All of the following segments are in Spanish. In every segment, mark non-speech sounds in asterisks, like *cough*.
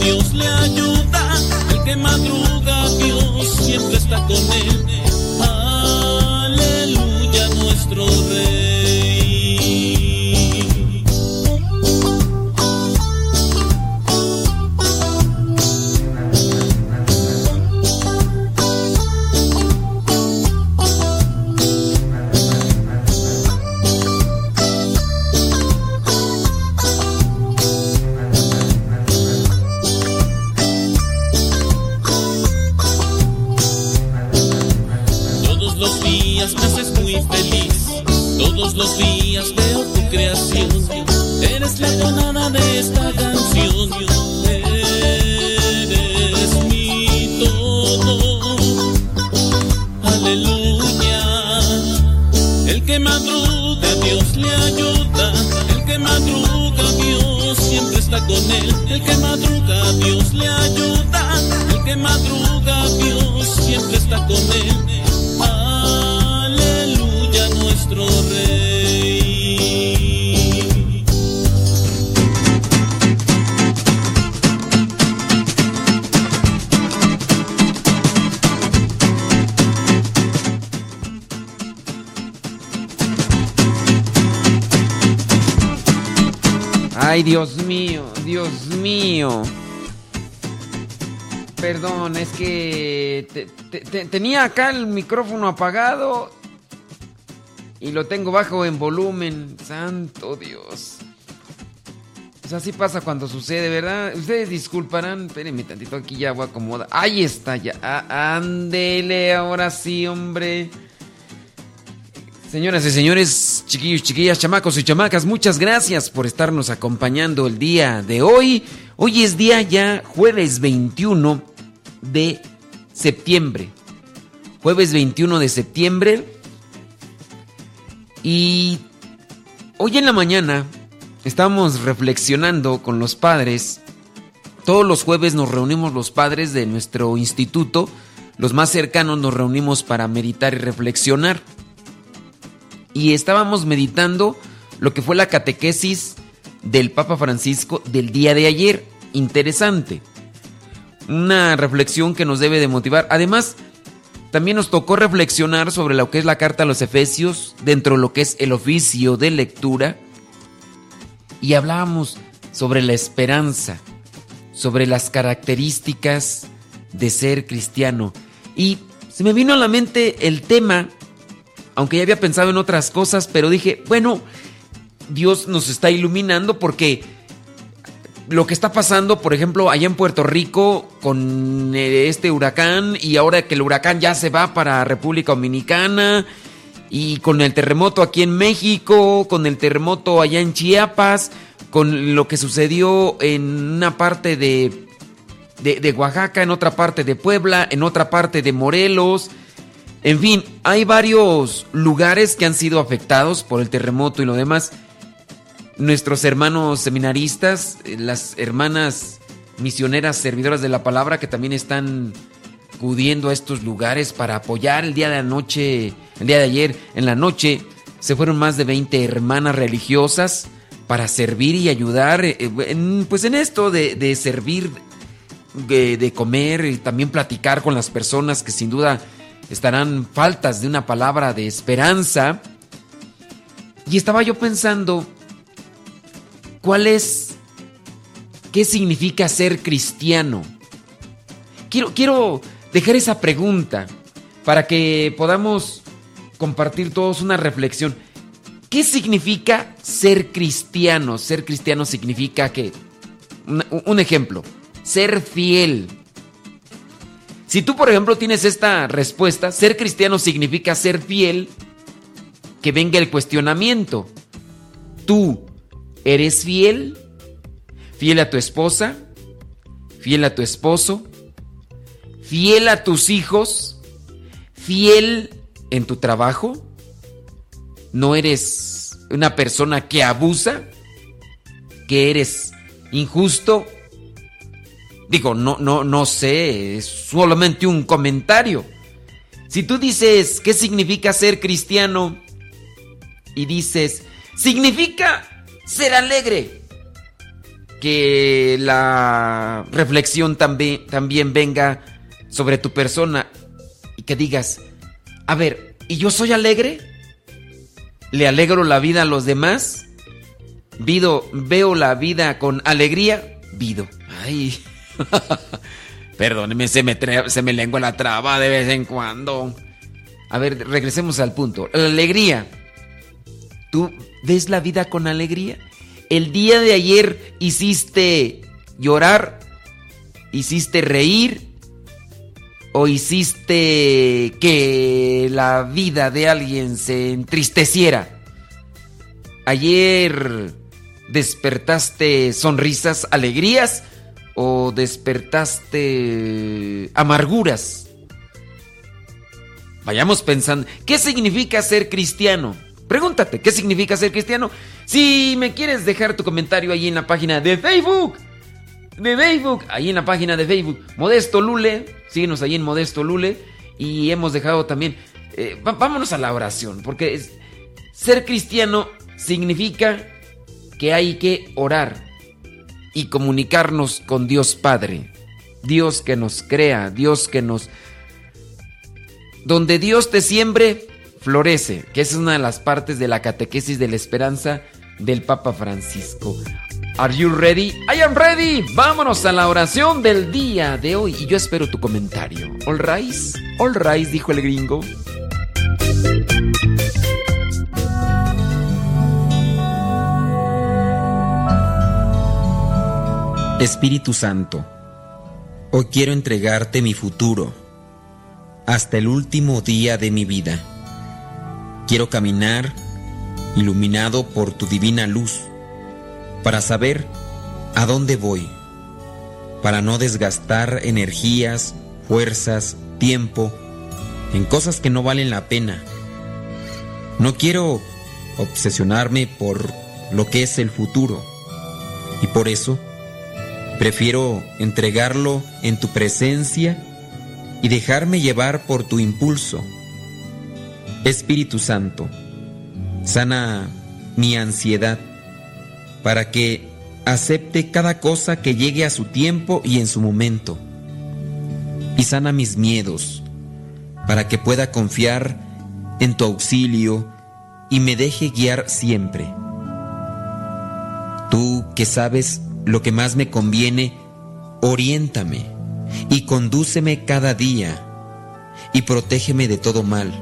Dios le ayuda. El que madruga, Dios siempre está con él. Aleluya, nuestro rey. Te- te- te- tenía acá el micrófono apagado y lo tengo bajo en volumen. Santo Dios. Pues así pasa cuando sucede, ¿verdad? Ustedes disculparán. Espérenme tantito, aquí ya voy a. Ahí está, ya. Ah, ándele, ahora sí, hombre. Señoras y señores, chiquillos, chiquillas, chamacos y chamacas, muchas gracias por estarnos acompañando el día de hoy. Hoy es día ya jueves 21 de septiembre. Jueves 21 de septiembre. Y hoy en la mañana estamos reflexionando con los padres. Todos los jueves nos reunimos los padres de nuestro instituto. Los más cercanos nos reunimos para meditar y reflexionar y estábamos meditando lo que fue la catequesis del Papa Francisco del día de ayer. Interesante. Una reflexión que nos debe de motivar. Además, también nos tocó reflexionar sobre lo que es la carta a los Efesios, dentro de lo que es el oficio de lectura. Y hablábamos sobre la esperanza, sobre las características de ser cristiano. Y se me vino a la mente el tema aunque ya había pensado en otras cosas, pero dije, bueno, Dios nos está iluminando porque lo que está pasando, por ejemplo, allá en Puerto Rico con eh, este huracán y ahora que el huracán ya se va para República Dominicana y con el terremoto aquí en México, con el terremoto allá en Chiapas, con lo que sucedió en una parte de, de, de Oaxaca, en otra parte de Puebla, en otra parte de Morelos. En fin, hay varios lugares que han sido afectados por el terremoto y lo demás. Nuestros hermanos seminaristas, eh, las hermanas misioneras servidoras de la palabra que también están acudiendo a estos lugares para apoyar el día de anoche, el día de ayer, en la noche, se fueron más de 20 hermanas religiosas para servir y ayudar, eh, en, pues en esto de, de servir, de, de comer y también platicar con las personas que sin duda estarán faltas de una palabra de esperanza. Y estaba yo pensando, ¿cuál es, qué significa ser cristiano? Quiero, quiero dejar esa pregunta para que podamos compartir todos una reflexión. ¿Qué significa ser cristiano? Ser cristiano significa que, un, ejemplo, ser fiel. Si tú, por ejemplo, tienes esta respuesta, ser cristiano significa ser fiel, que venga el cuestionamiento. ¿Tú eres fiel? ¿Fiel a tu esposa? ¿Fiel a tu esposo? ¿Fiel a tus hijos? ¿Fiel en tu trabajo? ¿No eres una persona que abusa? ¿Que eres injusto? Digo, no, no, no sé, es solamente un comentario. Si tú dices, ¿qué significa ser cristiano? Y dices, significa ser alegre. Que la reflexión también, venga sobre tu persona y que digas, a ver, ¿y yo soy alegre? le alegro la vida a los demás, Vido, veo la vida con alegría, Vido. Ay, *laughs* perdóneme, se me, se me lengua la traba de vez en cuando. A ver, regresemos al punto. La alegría. ¿Tú ves la vida con alegría? El día de ayer hiciste llorar, hiciste reír, o hiciste que la vida de alguien se entristeciera? ¿Ayer despertaste sonrisas, alegrías o despertaste amarguras? Vayamos pensando, ¿qué significa ser cristiano? Pregúntate, ¿qué significa ser cristiano? Si me quieres dejar tu comentario ahí en la página de Facebook, de Facebook, ahí en la página de Facebook, Modesto Lule, síguenos ahí en Modesto Lule, y hemos dejado también, eh, vámonos a la oración, porque ser cristiano significa que hay que orar y comunicarnos con Dios Padre, Dios que nos crea, Dios que nos... Donde Dios te siembre, florece, que es una de las partes de la catequesis de la esperanza del Papa Francisco. Are you ready? I am ready. Vámonos a la oración del día de hoy y yo espero tu comentario. All rise, all rise, dijo el gringo. Espíritu Santo, hoy quiero entregarte mi futuro hasta el último día de mi vida. Quiero caminar iluminado por tu divina luz para saber a dónde voy, para no desgastar energías, fuerzas, tiempo en cosas que no valen la pena. No quiero obsesionarme por lo que es el futuro y por eso prefiero entregarlo en tu presencia y dejarme llevar por tu impulso. Espíritu Santo, sana mi ansiedad para que acepte cada cosa que llegue a su tiempo y en su momento. Y sana mis miedos, para que pueda confiar en tu auxilio y me deje guiar siempre. Tú que sabes lo que más me conviene, oriéntame y condúceme cada día y protégeme de todo mal.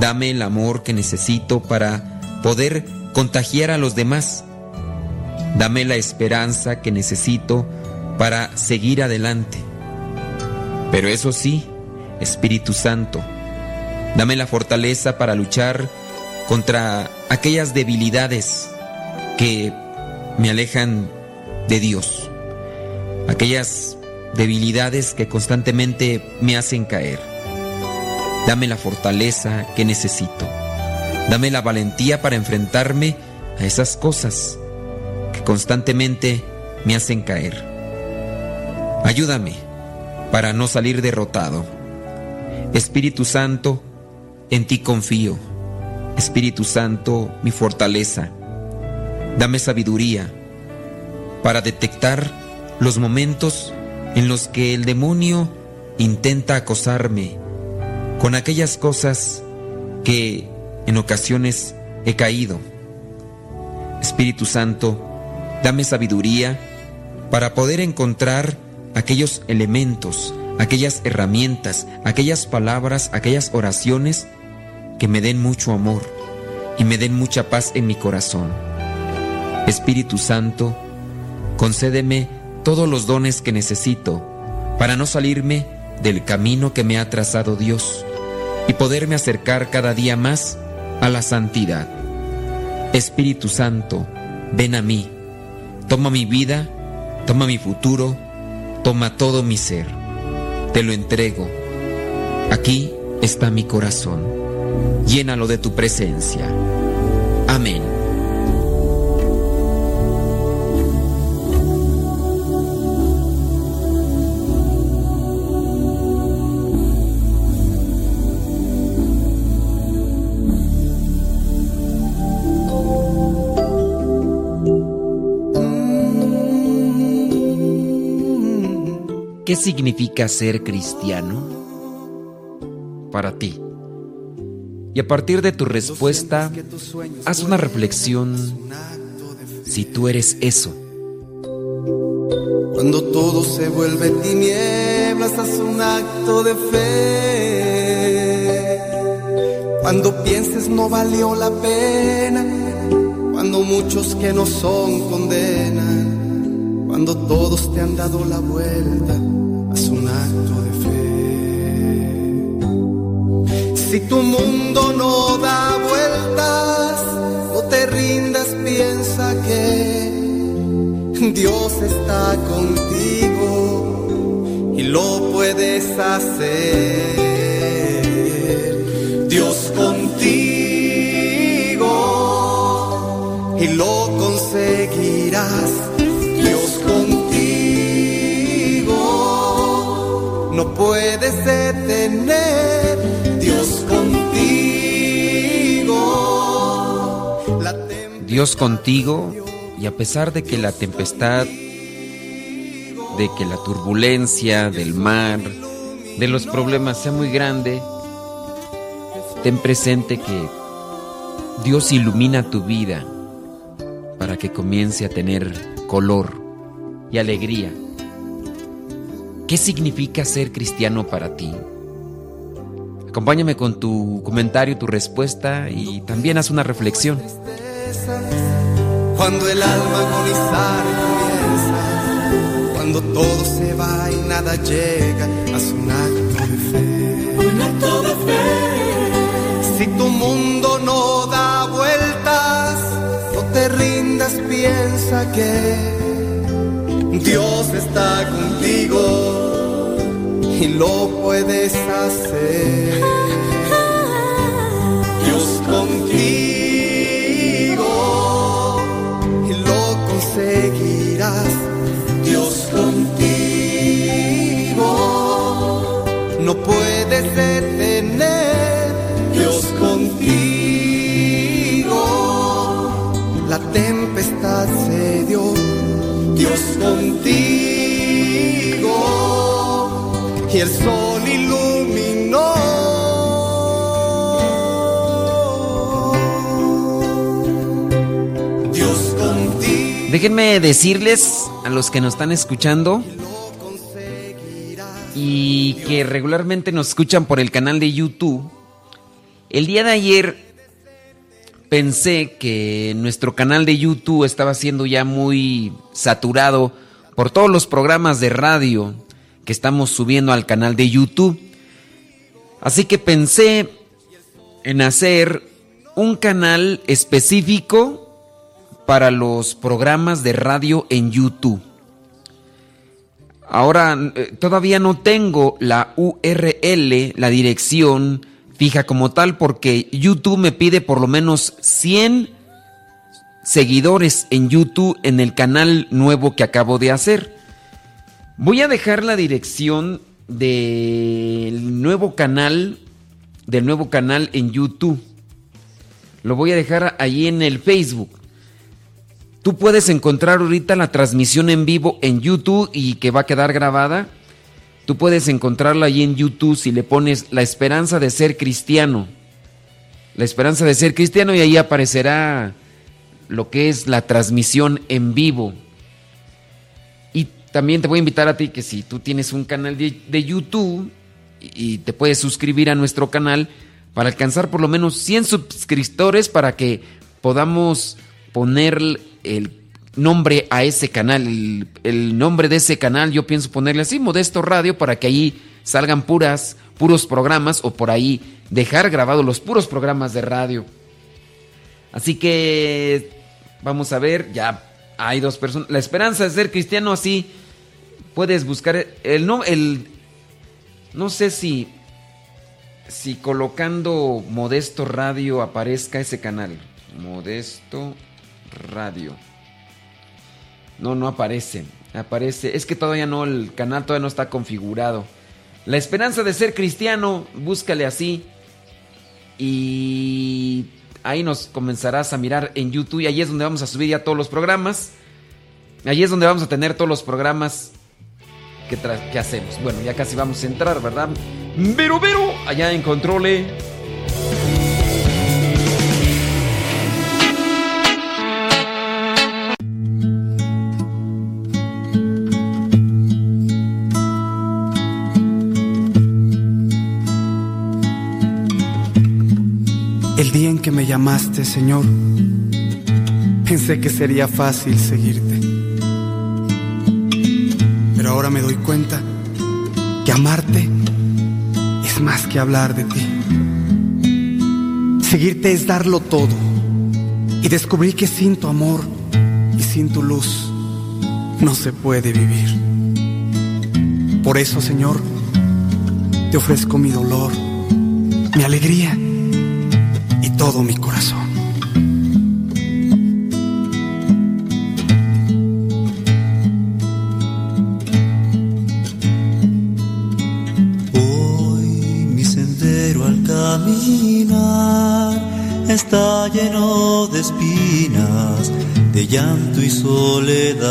Dame el amor que necesito para poder contagiar a los demás. Dame la esperanza que necesito para seguir adelante. Pero eso sí, Espíritu Santo, dame la fortaleza para luchar contra aquellas debilidades que me alejan de Dios. Aquellas debilidades que constantemente me hacen caer. Dame la fortaleza que necesito. Dame la valentía para enfrentarme a esas cosas que constantemente me hacen caer. Ayúdame para no salir derrotado. Espíritu Santo, en ti confío. Espíritu Santo, mi fortaleza. Dame sabiduría para detectar los momentos en los que el demonio intenta acosarme con aquellas cosas que en ocasiones he caído. Espíritu Santo, dame sabiduría para poder encontrar aquellos elementos, aquellas herramientas, aquellas palabras, aquellas oraciones que me den mucho amor y me den mucha paz en mi corazón. Espíritu Santo, concédeme todos los dones que necesito para no salirme del camino que me ha trazado Dios y poderme acercar cada día más a la santidad. Espíritu Santo, ven a mí, toma mi vida, toma mi futuro, toma todo mi ser. Te lo entrego. Aquí está mi corazón. Llénalo de tu presencia. Amén. ¿Qué significa ser cristiano para ti? Y a partir de tu respuesta, haz una reflexión si tú eres eso. Cuando todo se vuelve tinieblas, haz un acto de fe. Cuando pienses no valió la pena, cuando muchos que no son condenan, cuando todos te han dado la vuelta un acto de fe. Si tu mundo no da vueltas, no te rindas, piensa que Dios está contigo y lo puedes hacer. Dios contigo y lo conseguirás puedes detener, Dios contigo. Dios contigo y a pesar de que la tempestad, de que la turbulencia del mar, de los problemas sea muy grande, ten presente que Dios ilumina tu vida para que comience a tener color y alegría. ¿Qué significa ser cristiano para ti? Acompáñame con tu comentario, tu respuesta y también haz una reflexión. Cuando el alma agonizar comienza, cuando todo se va y nada llega, haz un acto de fe. Un acto de fe. Si tu mundo no da vueltas, no te rindas, piensa que Dios está contigo y lo puedes hacer. Dios contigo y lo conseguirás. Dios contigo no puedes detener. Contigo el sol iluminó. Dios. Déjenme decirles a los que nos están escuchando y que regularmente nos escuchan por el canal de YouTube. El día de ayer pensé que nuestro canal de YouTube estaba siendo ya muy saturado por todos los programas de radio que estamos subiendo al canal de YouTube. Así que pensé en hacer un canal específico para los programas de radio en YouTube. Ahora eh, todavía no tengo la URL, la dirección fija como tal porque YouTube me pide por lo menos 100 seguidores en YouTube en el canal nuevo que acabo de hacer. Voy a dejar la dirección del nuevo canal del nuevo canal en YouTube. Lo voy a dejar ahí en el Facebook. Tú puedes encontrar ahorita la transmisión en vivo en YouTube y que va a quedar grabada Tú puedes encontrarla ahí en YouTube si le pones La esperanza de ser cristiano. La esperanza de ser cristiano y ahí aparecerá lo que es la transmisión en vivo. Y también te voy a invitar a ti que si tú tienes un canal de, YouTube y te puedes suscribir a nuestro canal, para alcanzar por lo menos 100 suscriptores para que podamos poner el nombre a ese canal. El, nombre de ese canal yo pienso ponerle así, Modesto Radio, para que ahí salgan puras, puros programas o por ahí dejar grabados los puros programas de radio. Así que vamos a ver, ya hay dos personas. La esperanza de ser cristiano así, puedes buscar el no, el, no sé si, si colocando Modesto Radio aparezca ese canal. Modesto Radio. No, no aparece. Aparece. Es que todavía no, el canal todavía no está configurado. La esperanza de ser cristiano, búscale así. Y ahí nos comenzarás a mirar en YouTube. Y ahí es donde vamos a subir ya todos los programas. Allí es donde vamos a tener todos los programas que, que hacemos. Bueno, ya casi vamos a entrar, ¿verdad? Pero, pero, allá en Controle. Que me llamaste, Señor, pensé que sería fácil seguirte. Pero ahora me doy cuenta que amarte es más que hablar de ti. Seguirte es darlo todo y descubrir que sin tu amor y sin tu luz no se puede vivir. Por eso, Señor, te ofrezco mi dolor, mi alegría todo mi corazón. Hoy mi sendero al caminar está lleno de espinas, de llanto y soledad.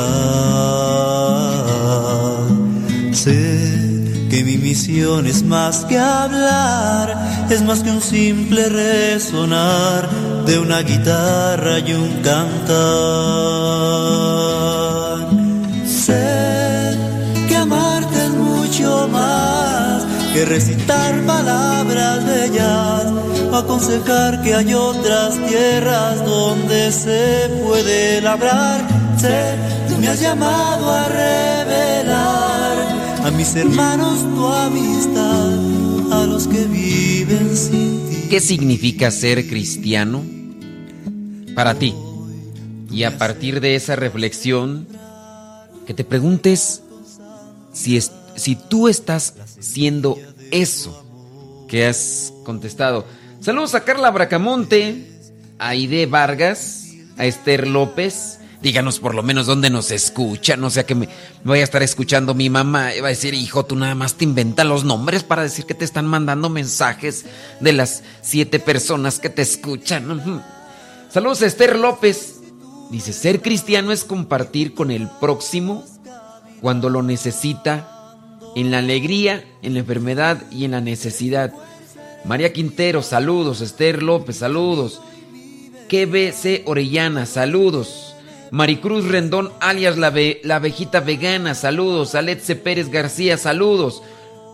Sé que mi misión es más que hablar, es más que un simple resonar de una guitarra y un cantar. Sé que amarte es mucho más que recitar palabras bellas aconsejar que hay otras tierras donde se puede labrar. Sé, tú me has llamado a revelar a mis hermanos tu amistad, a los que viven sin ti. ¿Qué significa ser cristiano para ti? Y a partir de esa reflexión, que te preguntes si, si tú estás siendo eso que has contestado. Saludos a Carla Bracamonte, a Aide Vargas, a Esther López, díganos por lo menos dónde nos escuchan, no sea que me, vaya a estar escuchando mi mamá va a decir, hijo, tú nada más te inventas los nombres para decir que te están mandando mensajes de las siete personas que te escuchan. Saludos Esther López. Dice, ser cristiano es compartir con el próximo cuando lo necesita, en la alegría, en la enfermedad y en la necesidad. María Quintero, saludos. Esther López, saludos. KBC Orellana, saludos. Maricruz Rendón, alias la, la abejita vegana, saludos. Aletze Pérez García, saludos.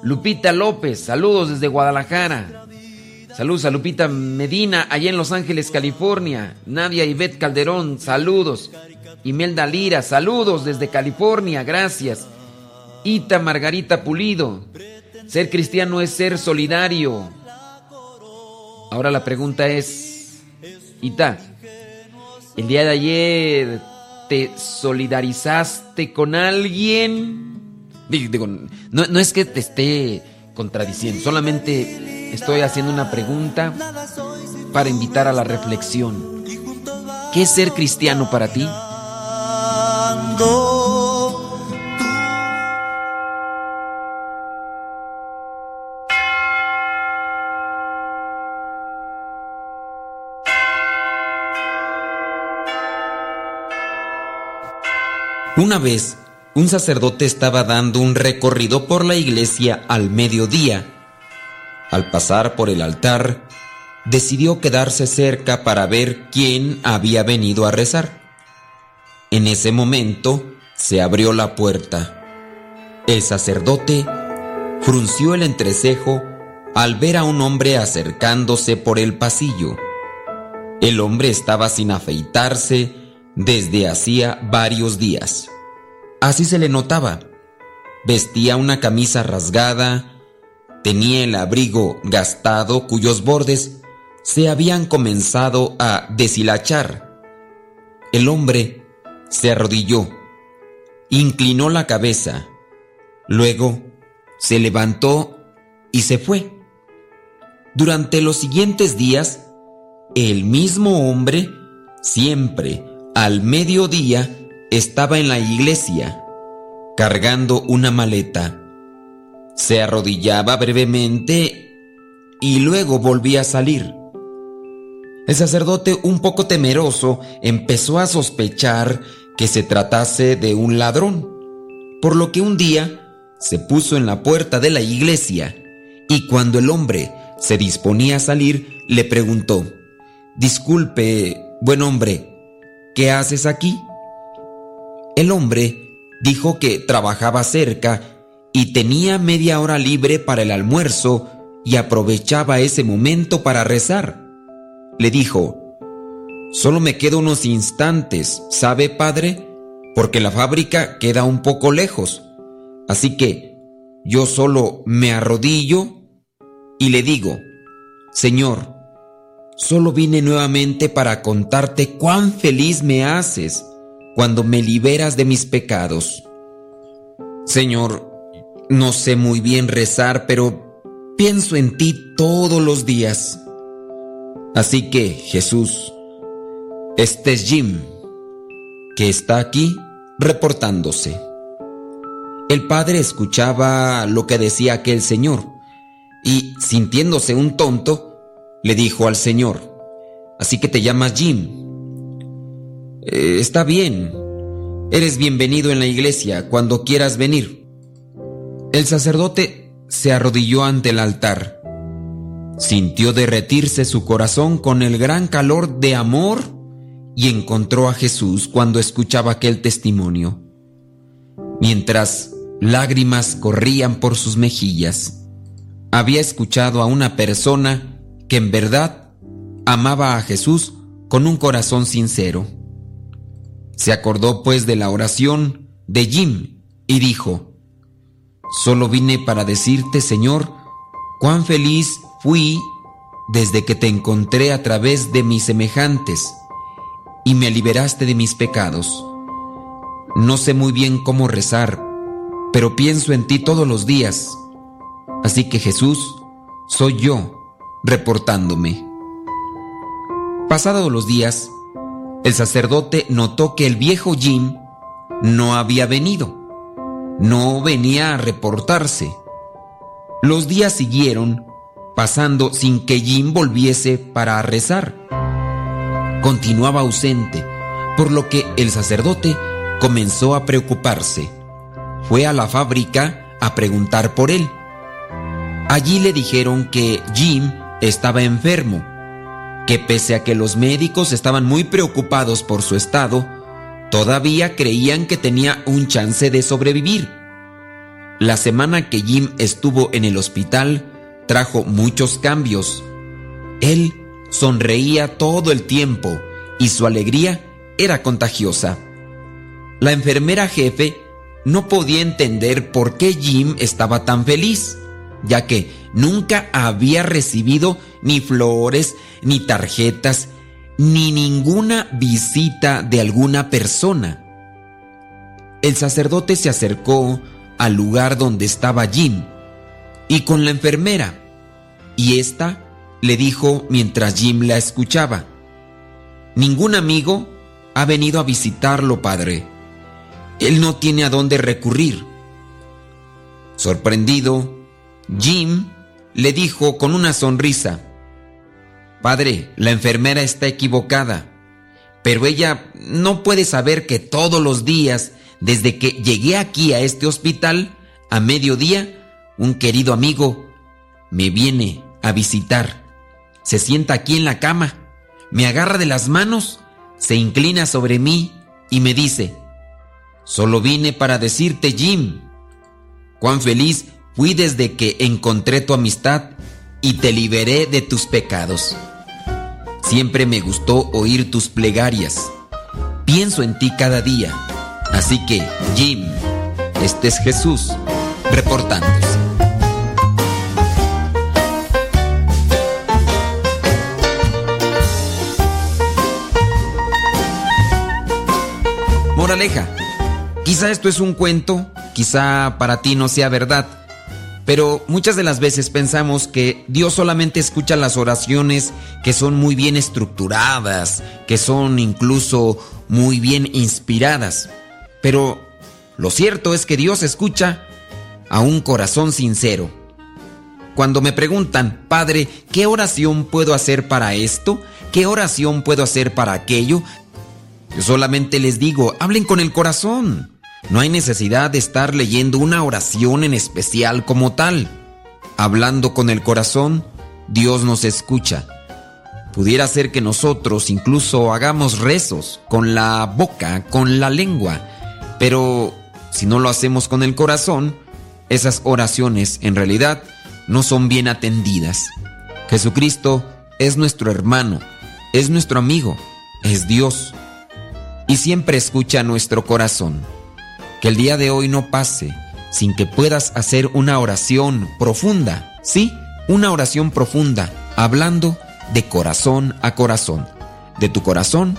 Lupita López, saludos desde Guadalajara. Saludos a Lupita Medina, allá en Los Ángeles, California. Nadia Ivette Calderón, saludos. Imelda Lira, saludos desde California, gracias. Ita Margarita Pulido, ser cristiano es ser solidario. Ahora la pregunta es, Ita, el día de ayer te solidarizaste con alguien. No, no es que te esté contradiciendo, solamente estoy haciendo una pregunta para invitar a la reflexión. ¿Qué es ser cristiano para ti? Una vez, un sacerdote estaba dando un recorrido por la iglesia al mediodía. Al pasar por el altar, decidió quedarse cerca para ver quién había venido a rezar. En ese momento se abrió la puerta. El sacerdote frunció el entrecejo al ver a un hombre acercándose por el pasillo. El hombre estaba sin afeitarse desde hacía varios días. Así se le notaba. Vestía una camisa rasgada, tenía el abrigo gastado cuyos bordes se habían comenzado a deshilachar. El hombre se arrodilló, inclinó la cabeza, luego se levantó y se fue. Durante los siguientes días, el mismo hombre, siempre al mediodía, estaba en la iglesia, cargando una maleta. Se arrodillaba brevemente y luego volvía a salir. El sacerdote, un poco temeroso, empezó a sospechar que se tratase de un ladrón, por lo que un día se puso en la puerta de la iglesia y cuando el hombre se disponía a salir, le preguntó, Disculpe, buen hombre, ¿qué haces aquí? El hombre dijo que trabajaba cerca y tenía media hora libre para el almuerzo y aprovechaba ese momento para rezar. Le dijo, Solo me quedo unos instantes, ¿sabe, padre? Porque la fábrica queda un poco lejos. Así que yo solo me arrodillo y le digo, Señor, solo vine nuevamente para contarte cuán feliz me haces cuando me liberas de mis pecados. Señor, no sé muy bien rezar, pero pienso en ti todos los días. Así que, Jesús, este es Jim, que está aquí reportándose. El padre escuchaba lo que decía aquel señor y, sintiéndose un tonto, le dijo al señor, así que te llamas Jim. Eh, está bien, eres bienvenido en la iglesia cuando quieras venir. El sacerdote se arrodilló ante el altar Sintió derretirse su corazón con el gran calor de amor y encontró a Jesús cuando escuchaba aquel testimonio. Mientras lágrimas corrían por sus mejillas, había escuchado a una persona que en verdad amaba a Jesús con un corazón sincero. Se acordó pues de la oración de Jim y dijo, Solo vine para decirte, Señor, cuán feliz fui desde que te encontré a través de mis semejantes y me liberaste de mis pecados. No sé muy bien cómo rezar, pero pienso en ti todos los días. Así que Jesús, soy yo reportándome. Pasados los días, el sacerdote notó que el viejo Jim no había venido. No venía a reportarse. Los días siguieron pasando sin que Jim volviese para rezar. Continuaba ausente, por lo que el sacerdote comenzó a preocuparse. Fue a la fábrica a preguntar por él. Allí le dijeron que Jim estaba enfermo, que pese a que los médicos estaban muy preocupados por su estado, todavía creían que tenía un chance de sobrevivir. La semana que Jim estuvo en el hospital, trajo muchos cambios. Él sonreía todo el tiempo y su alegría era contagiosa. La enfermera jefe no podía entender por qué Jim estaba tan feliz, ya que nunca había recibido ni flores, ni tarjetas, ni ninguna visita de alguna persona. El sacerdote se acercó al lugar donde estaba Jim y con la enfermera. Y ésta le dijo mientras Jim la escuchaba, Ningún amigo ha venido a visitarlo, padre. Él no tiene a dónde recurrir. Sorprendido, Jim le dijo con una sonrisa, Padre, la enfermera está equivocada, pero ella no puede saber que todos los días, desde que llegué aquí a este hospital, a mediodía, un querido amigo, me viene a visitar. Se sienta aquí en la cama, me agarra de las manos, se inclina sobre mí y me dice, solo vine para decirte, Jim, cuán feliz fui desde que encontré tu amistad y te liberé de tus pecados. Siempre me gustó oír tus plegarias. Pienso en ti cada día. Así que, Jim, este es Jesús reportándose. Moraleja, quizá esto es un cuento, quizá para ti no sea verdad, pero muchas de las veces pensamos que Dios solamente escucha las oraciones que son muy bien estructuradas, que son incluso muy bien inspiradas. Pero lo cierto es que Dios escucha a un corazón sincero. Cuando me preguntan, Padre, ¿qué oración puedo hacer para esto? ¿Qué oración puedo hacer para aquello? Yo solamente les digo, hablen con el corazón. No hay necesidad de estar leyendo una oración en especial como tal. Hablando con el corazón, Dios nos escucha. Pudiera ser que nosotros incluso hagamos rezos con la boca, con la lengua, pero si no lo hacemos con el corazón, esas oraciones en realidad no son bien atendidas. Jesucristo es nuestro hermano, es nuestro amigo, es Dios y siempre escucha nuestro corazón. Que el día de hoy no pase sin que puedas hacer una oración profunda, ¿sí? Una oración profunda, hablando de corazón a corazón, de tu corazón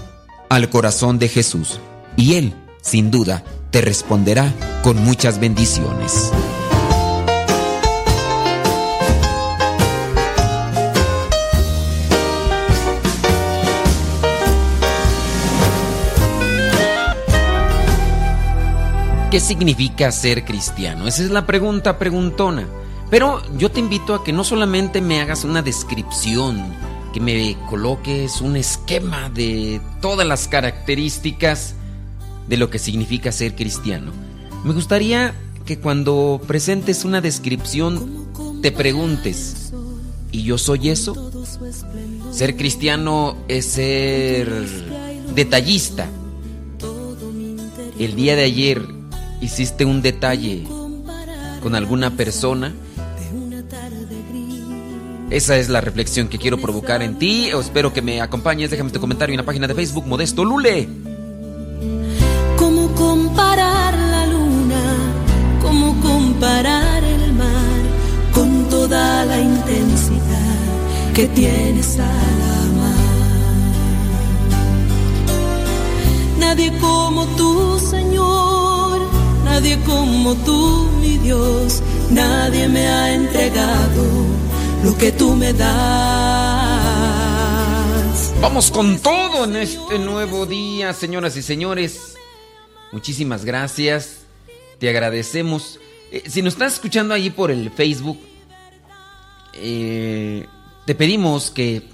al corazón de Jesús. Y Él, sin duda, te responderá con muchas bendiciones. ¿Qué significa ser cristiano? Esa es la pregunta preguntona. Pero yo te invito a que no solamente me hagas una descripción, que me coloques un esquema de todas las características de lo que significa ser cristiano. Me gustaría que cuando presentes una descripción te preguntes, ¿y yo soy eso? Ser cristiano es ser detallista. El día de ayer hiciste un detalle con alguna persona. Esa es la reflexión que quiero provocar en ti. espero que me acompañes. Déjame tu comentario en la página de Facebook Modesto Lule. ¿Cómo comparar la luna? ¿Cómo comparar el mar con toda la intensidad que tienes al amar? Nadie como tú, Señor Nadie como tú, mi Dios, nadie me ha entregado lo que tú me das. Vamos con todo en este nuevo día, señoras y señores. Muchísimas gracias. Te agradecemos. Eh, si nos estás escuchando ahí por el Facebook, eh, te pedimos que,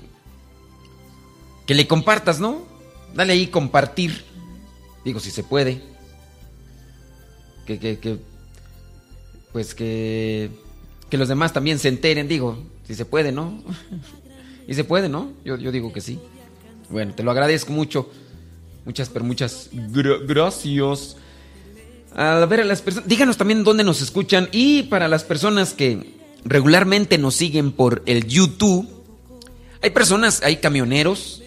que le compartas, ¿no? Dale ahí compartir. Digo, si se puede que, pues que, que los demás también se enteren, digo, si se puede, ¿no? *laughs* y se puede, ¿no? Yo, yo digo que sí. Bueno, te lo agradezco mucho. Muchas, pero muchas gracias. A ver, a las personas, díganos también dónde nos escuchan y para las personas que regularmente nos siguen por el YouTube, hay personas, hay camioneros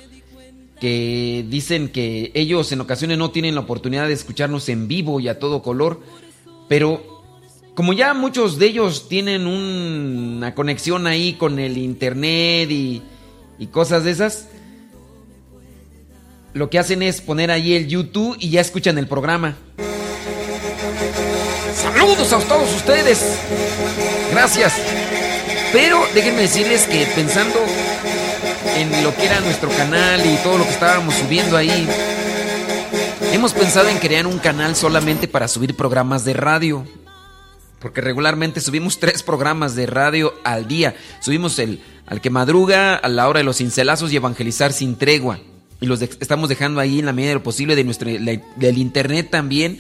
que dicen que ellos en ocasiones no tienen la oportunidad de escucharnos en vivo y a todo color, pero como ya muchos de ellos tienen una conexión ahí con el internet y, cosas de esas, lo que hacen es poner ahí el YouTube y ya escuchan el programa. Saludos a todos ustedes. Gracias. Pero déjenme decirles que pensando en lo que era nuestro canal y todo lo que estábamos subiendo ahí. Hemos pensado en crear un canal solamente para subir programas de radio. Porque regularmente subimos *laughs* tres programas de radio al día. Subimos el al que madruga, a la hora de los cincelazos y evangelizar sin tregua. Y los estamos dejando ahí en la medida de lo posible de nuestro, del internet también.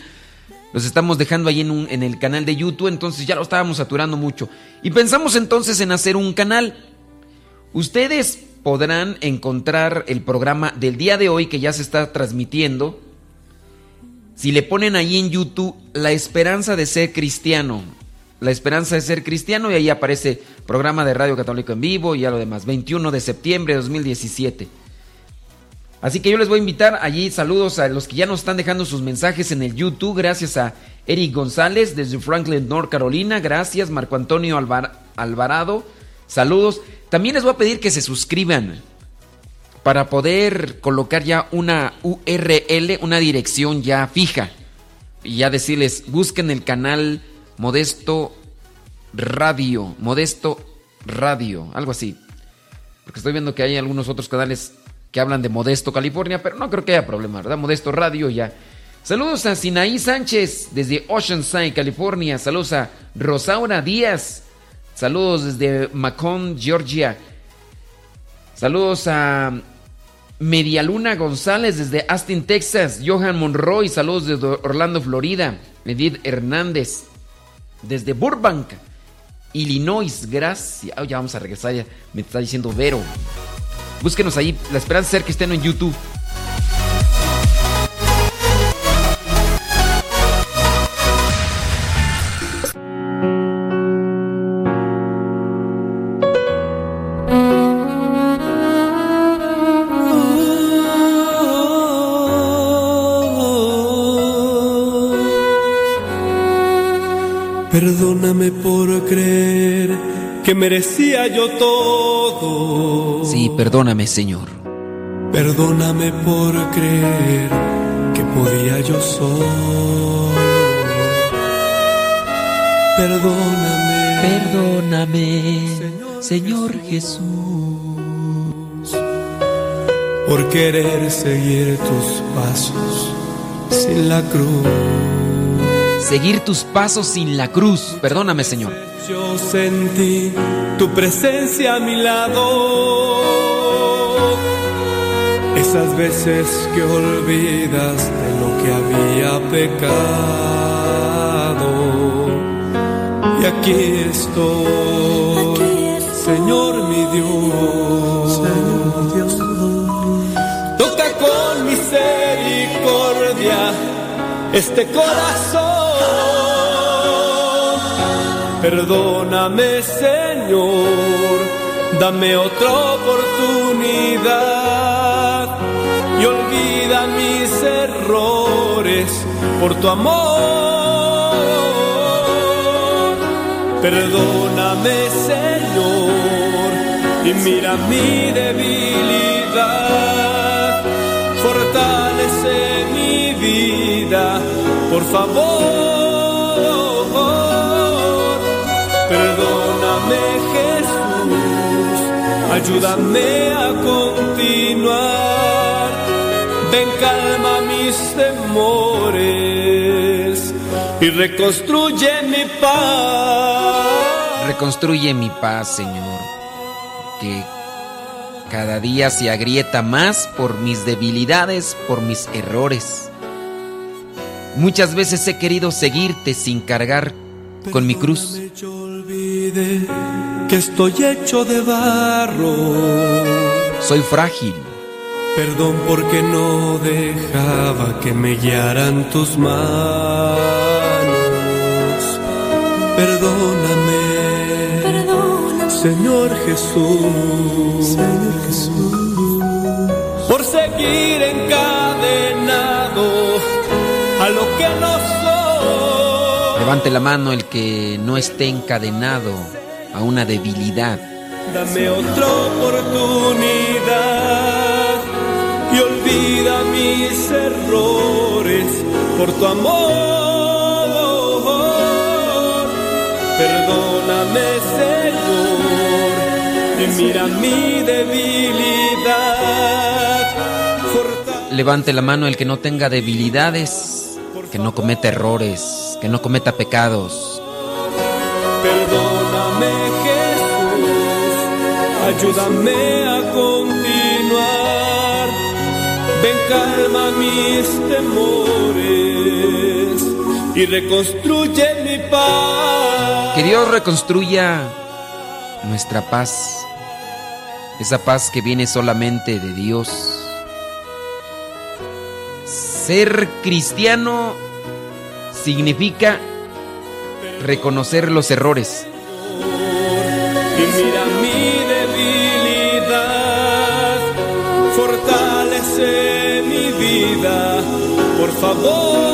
Los estamos dejando ahí en, en el canal de YouTube. Entonces ya lo estábamos saturando mucho. Y pensamos entonces en hacer un canal. Ustedes podrán encontrar el programa del día de hoy que ya se está transmitiendo. Si le ponen ahí en YouTube La esperanza de ser cristiano, La Esperanza de Ser Cristiano y ahí aparece programa de Radio Católico en vivo y ya lo demás. 21 de septiembre de 2017. Así que yo les voy a invitar allí saludos a los que ya nos están dejando sus mensajes en el YouTube. Gracias a Eric González desde Franklin, North Carolina. Gracias, Marco Antonio Alvarado. Saludos. También les voy a pedir que se suscriban para poder colocar ya una URL, una dirección ya fija. Y ya decirles, busquen el canal Modesto Radio. Modesto Radio, algo así. Porque estoy viendo que hay algunos otros canales que hablan de Modesto, California, pero no creo que haya problema, ¿verdad? Modesto Radio ya. Saludos a Sinaí Sánchez desde Oceanside, California. Saludos a Rosaura Díaz. Saludos desde Macon, Georgia. Saludos a Medialuna González desde Austin, Texas. Johan Monroy. Saludos desde Orlando, Florida. Edith Hernández desde Burbank, Illinois. Gracias. ya vamos a regresar. Ya me está diciendo Vero. Búsquenos ahí, la esperanza ser que estén en YouTube. Perdóname por creer que merecía yo todo. Sí, perdóname, Señor. Perdóname por creer que podía yo solo. Perdóname. Perdóname, Señor, Jesús. Por querer seguir tus pasos sin la cruz. Seguir tus pasos sin la cruz. Perdóname, Señor. Yo sentí tu presencia a mi lado. Esas veces que olvidas de lo que había pecado. Y aquí estoy, Señor mi Dios. Toca con misericordia este corazón. Perdóname, Señor, dame otra oportunidad y olvida mis errores por tu amor. Perdóname, Señor, y mira mi debilidad. Fortalece mi vida, por favor. Perdóname Jesús, ayúdame a continuar. Ven calma mis temores y reconstruye mi paz. Reconstruye mi paz, Señor, que cada día se agrieta más por mis debilidades, por mis errores. Muchas veces he querido seguirte sin cargar con mi cruz que estoy hecho de barro. Soy frágil. Perdón porque no dejaba que me guiaran tus manos. Perdóname, Perdóname. Señor Jesús, Señor Jesús, por seguir encadenado a lo que no soy. Levante la mano el que no esté encadenado a una debilidad. Dame otra oportunidad y olvida mis errores por tu amor. Perdóname, Señor, y mira mi debilidad. Levante la mano el que no tenga debilidades, que no cometa errores, que no cometa pecados. Perdóname Jesús, ayúdame a continuar. Ven calma mis temores y reconstruye mi paz. Que Dios reconstruya nuestra paz, esa paz que viene solamente de Dios. Ser cristiano significa reconocer los errores. Y mira mi debilidad, fortalece mi vida, por favor.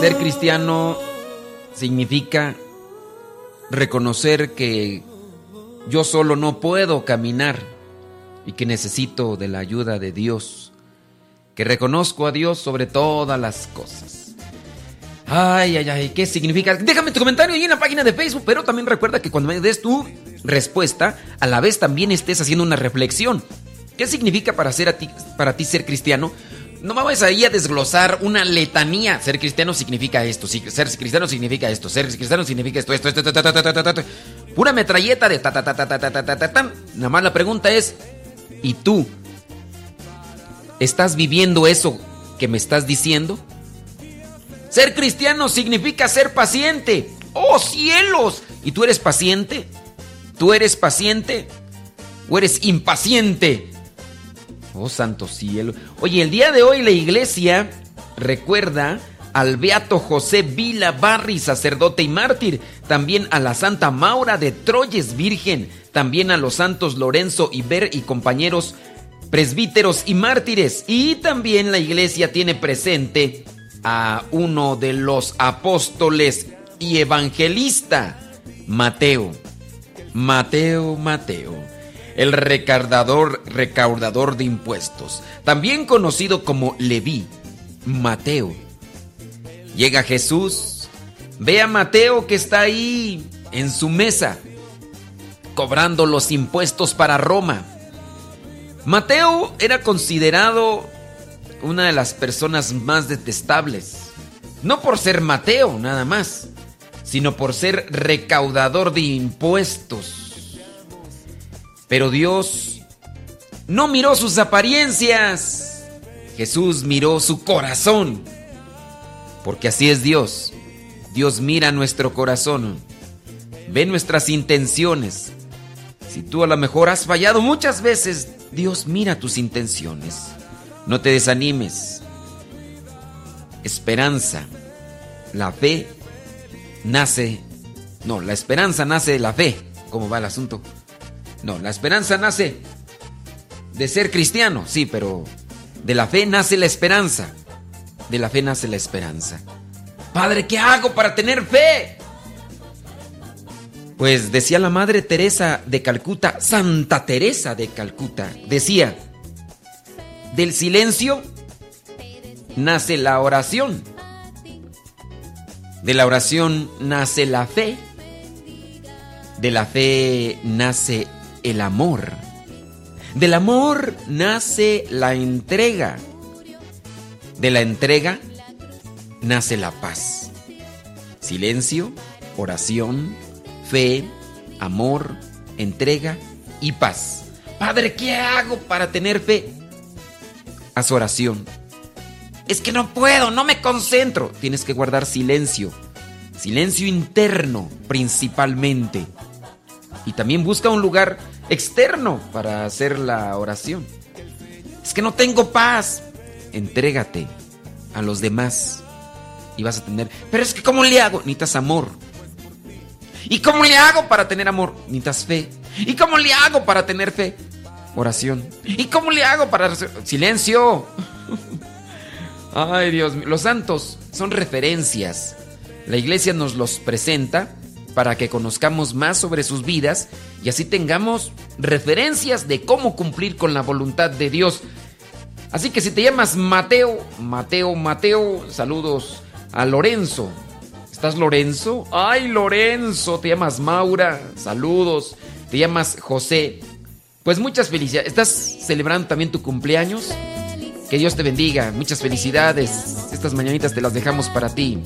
Ser cristiano significa reconocer que yo solo no puedo caminar y que necesito de la ayuda de Dios, que reconozco a Dios sobre todas las cosas. Ay, ay, ay, ¿qué significa? Déjame tu comentario ahí en la página de Facebook, pero también recuerda que cuando me des tu respuesta, a la vez también estés haciendo una reflexión. ¿Qué significa para, ser ti, para ti ser cristiano? No vamos ahí a desglosar una letanía. Ser cristiano significa esto, ser cristiano significa esto, ser cristiano significa esto, esto, esto, esto, esto, esto, esto, esto. Pura metralleta de ta ta ta ta ta ta ta ta ta. Nada más la pregunta es, ¿y tú estás viviendo eso que me estás diciendo? Ser cristiano significa ser paciente. ¡Oh cielos! ¿Y tú eres paciente? ¿Tú eres paciente? ¿O eres impaciente? Oh, santo cielo. Oye, el día de hoy la iglesia recuerda al beato José Vila Barri, sacerdote y mártir, también a la Santa Maura de Troyes Virgen, también a los santos Lorenzo y Ver y compañeros presbíteros y mártires. Y también la iglesia tiene presente a uno de los apóstoles y evangelista, Mateo. Mateo, Mateo el recaudador, recaudador de impuestos, también conocido como Leví, Mateo. Llega Jesús, ve a Mateo que está ahí en su mesa, cobrando los impuestos para Roma. Mateo era considerado una de las personas más detestables, no por ser Mateo nada más, sino por ser recaudador de impuestos. Pero Dios no miró sus apariencias. Jesús miró su corazón. Porque así es Dios. Dios mira nuestro corazón. Ve nuestras intenciones. Si tú a lo mejor has fallado muchas veces, Dios mira tus intenciones. No te desanimes. Esperanza. La fe nace. No, la esperanza nace de la fe. ¿Cómo va el asunto? No, la esperanza nace de ser cristiano, sí, pero de la fe nace la esperanza. De la fe nace la esperanza. Padre, ¿qué hago para tener fe? Pues decía la Madre Teresa de Calcuta, Santa Teresa de Calcuta, decía, del silencio nace la oración. De la oración nace la fe. De la fe nace el amor. Del amor nace la entrega. De la entrega nace la paz. Silencio, oración, fe, amor, entrega y paz. Padre, ¿qué hago para tener fe? Haz oración. Es que no puedo, no me concentro. Tienes que guardar silencio. Silencio interno principalmente. Y también busca un lugar externo para hacer la oración. Es que no tengo paz. Entrégate a los demás y vas a tener... Pero es que ¿cómo le hago? Necesitas amor. ¿Y cómo le hago para tener amor? Necesitas fe. ¿Y cómo le hago para tener fe? Oración. ¿Y cómo le hago para... Silencio. *laughs* Ay Dios mío. Los santos son referencias. La iglesia nos los presenta para que conozcamos más sobre sus vidas y así tengamos referencias de cómo cumplir con la voluntad de Dios. Así que si te llamas Mateo, Mateo, Mateo, saludos a Lorenzo. ¿Estás Lorenzo? Ay, Lorenzo, te llamas Maura, saludos. Te llamas José. Pues muchas felicidades. ¿Estás celebrando también tu cumpleaños? Que Dios te bendiga. Muchas felicidades. Estas mañanitas te las dejamos para ti.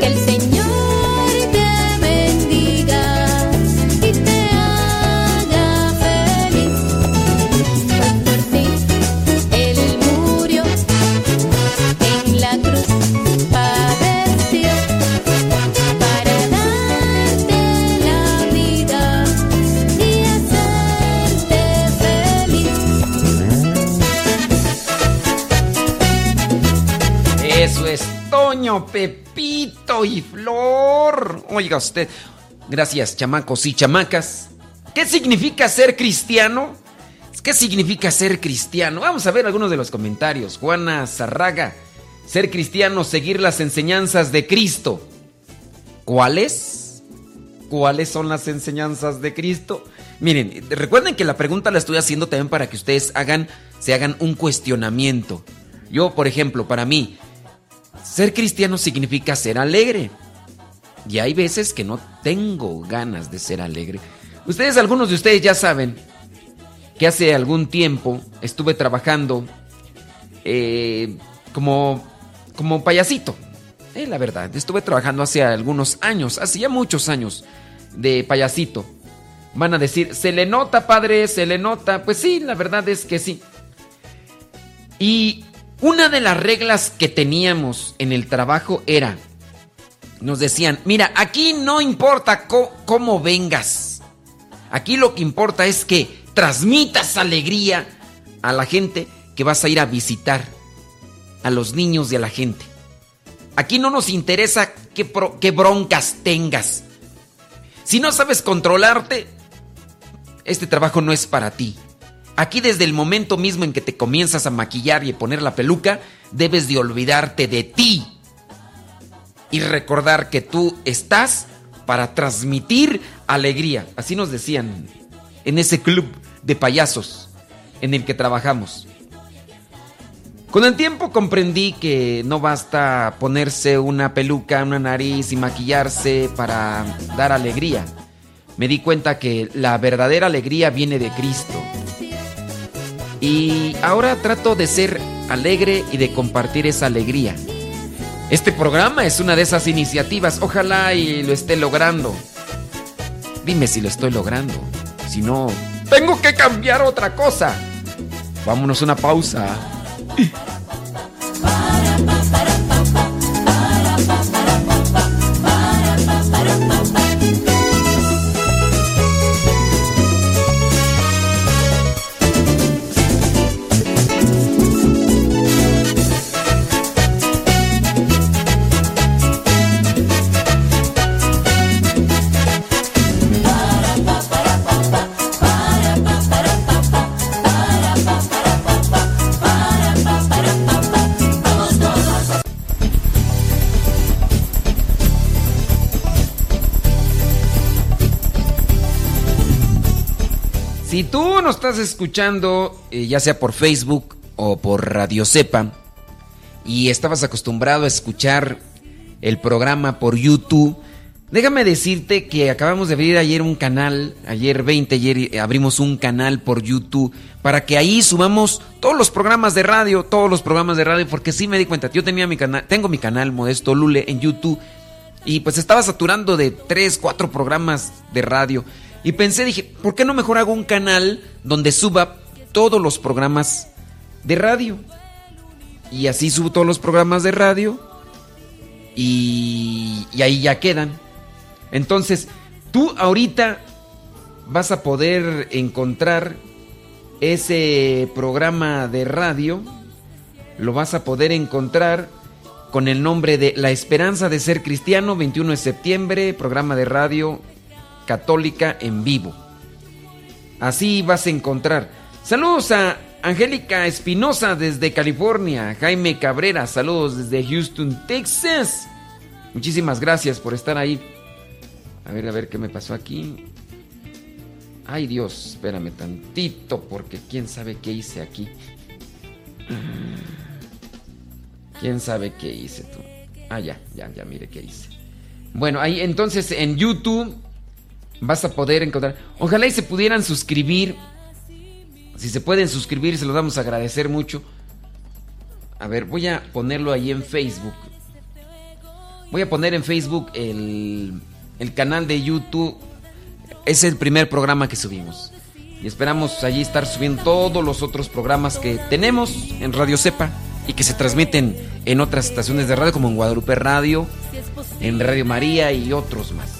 Que el Señor Toño, Pepito y Flor. Oiga usted. Gracias, chamacos y chamacas. ¿Qué significa ser cristiano? ¿Qué significa ser cristiano? Vamos a ver algunos de los comentarios. Juana Zarraga. Ser cristiano, seguir las enseñanzas de Cristo. ¿Cuáles? ¿Cuáles son las enseñanzas de Cristo? Miren, recuerden que la pregunta la estoy haciendo también para que ustedes hagan, se hagan un cuestionamiento. Yo, por ejemplo, para mí, ser cristiano significa ser alegre. Y hay veces que no tengo ganas de ser alegre. Ustedes, algunos de ustedes ya saben que hace algún tiempo estuve trabajando eh, como, como payasito. Eh, la verdad, estuve trabajando hace algunos años, hace ya muchos años de payasito. Van a decir, se le nota, padre, se le nota. Pues sí, la verdad es que sí. Y una de las reglas que teníamos en el trabajo era, nos decían, mira, aquí no importa cómo vengas. Aquí lo que importa es que transmitas alegría a la gente que vas a ir a visitar, a los niños y a la gente. Aquí no nos interesa qué, qué broncas tengas. Si no sabes controlarte, este trabajo no es para ti. Aquí desde el momento mismo en que te comienzas a maquillar y a poner la peluca, debes de olvidarte de ti y recordar que tú estás para transmitir alegría. Así nos decían en ese club de payasos en el que trabajamos. Con el tiempo comprendí que no basta ponerse una peluca, una nariz y maquillarse para dar alegría me di cuenta que la verdadera alegría viene de Cristo. Y ahora trato de ser alegre y de compartir esa alegría. Este programa es una de esas iniciativas. Ojalá y lo esté logrando. Dime si lo estoy logrando. Si no, tengo que cambiar otra cosa. Vámonos una pausa. Tú nos estás escuchando, eh, ya sea por Facebook o por Radio Cepa, y estabas acostumbrado a escuchar el programa por YouTube, déjame decirte que acabamos de abrir ayer un canal, ayer 20, ayer abrimos un canal por YouTube, para que ahí subamos todos los programas de radio, todos los programas de radio, porque sí me di cuenta, yo tenía mi canal, tengo mi canal Modesto Lule en YouTube, y pues estaba saturando de 3, 4 programas de radio. Y pensé, dije, ¿por qué no mejor hago un canal donde suba todos los programas de radio? Y así subo todos los programas de radio y, y ahí ya quedan. Entonces, tú ahorita vas a poder encontrar ese programa de radio, lo vas a poder encontrar con el nombre de La Esperanza de Ser Cristiano, 21 de septiembre, programa de radio católica en vivo. Así vas a encontrar. Saludos a Angélica Espinosa desde California, Jaime Cabrera, saludos desde Houston, Texas. Muchísimas gracias por estar ahí. A ver, a ver qué me pasó aquí. Ay Dios, espérame tantito porque quién sabe qué hice aquí. *clears throat* ¿Quién sabe qué hice tú? Ah, ya, ya, ya, mire qué hice. Bueno, ahí entonces en YouTube vas a poder encontrar. Ojalá y se pudieran suscribir. Si se pueden suscribir, se los vamos a agradecer mucho. A ver, voy a ponerlo ahí en Facebook. Voy a poner en Facebook el, el canal de YouTube. Es el primer programa que subimos. Y esperamos allí estar subiendo todos los otros programas que tenemos en Radio Cepa y que se transmiten en otras estaciones de radio como en Guadalupe Radio, en Radio María y otros más.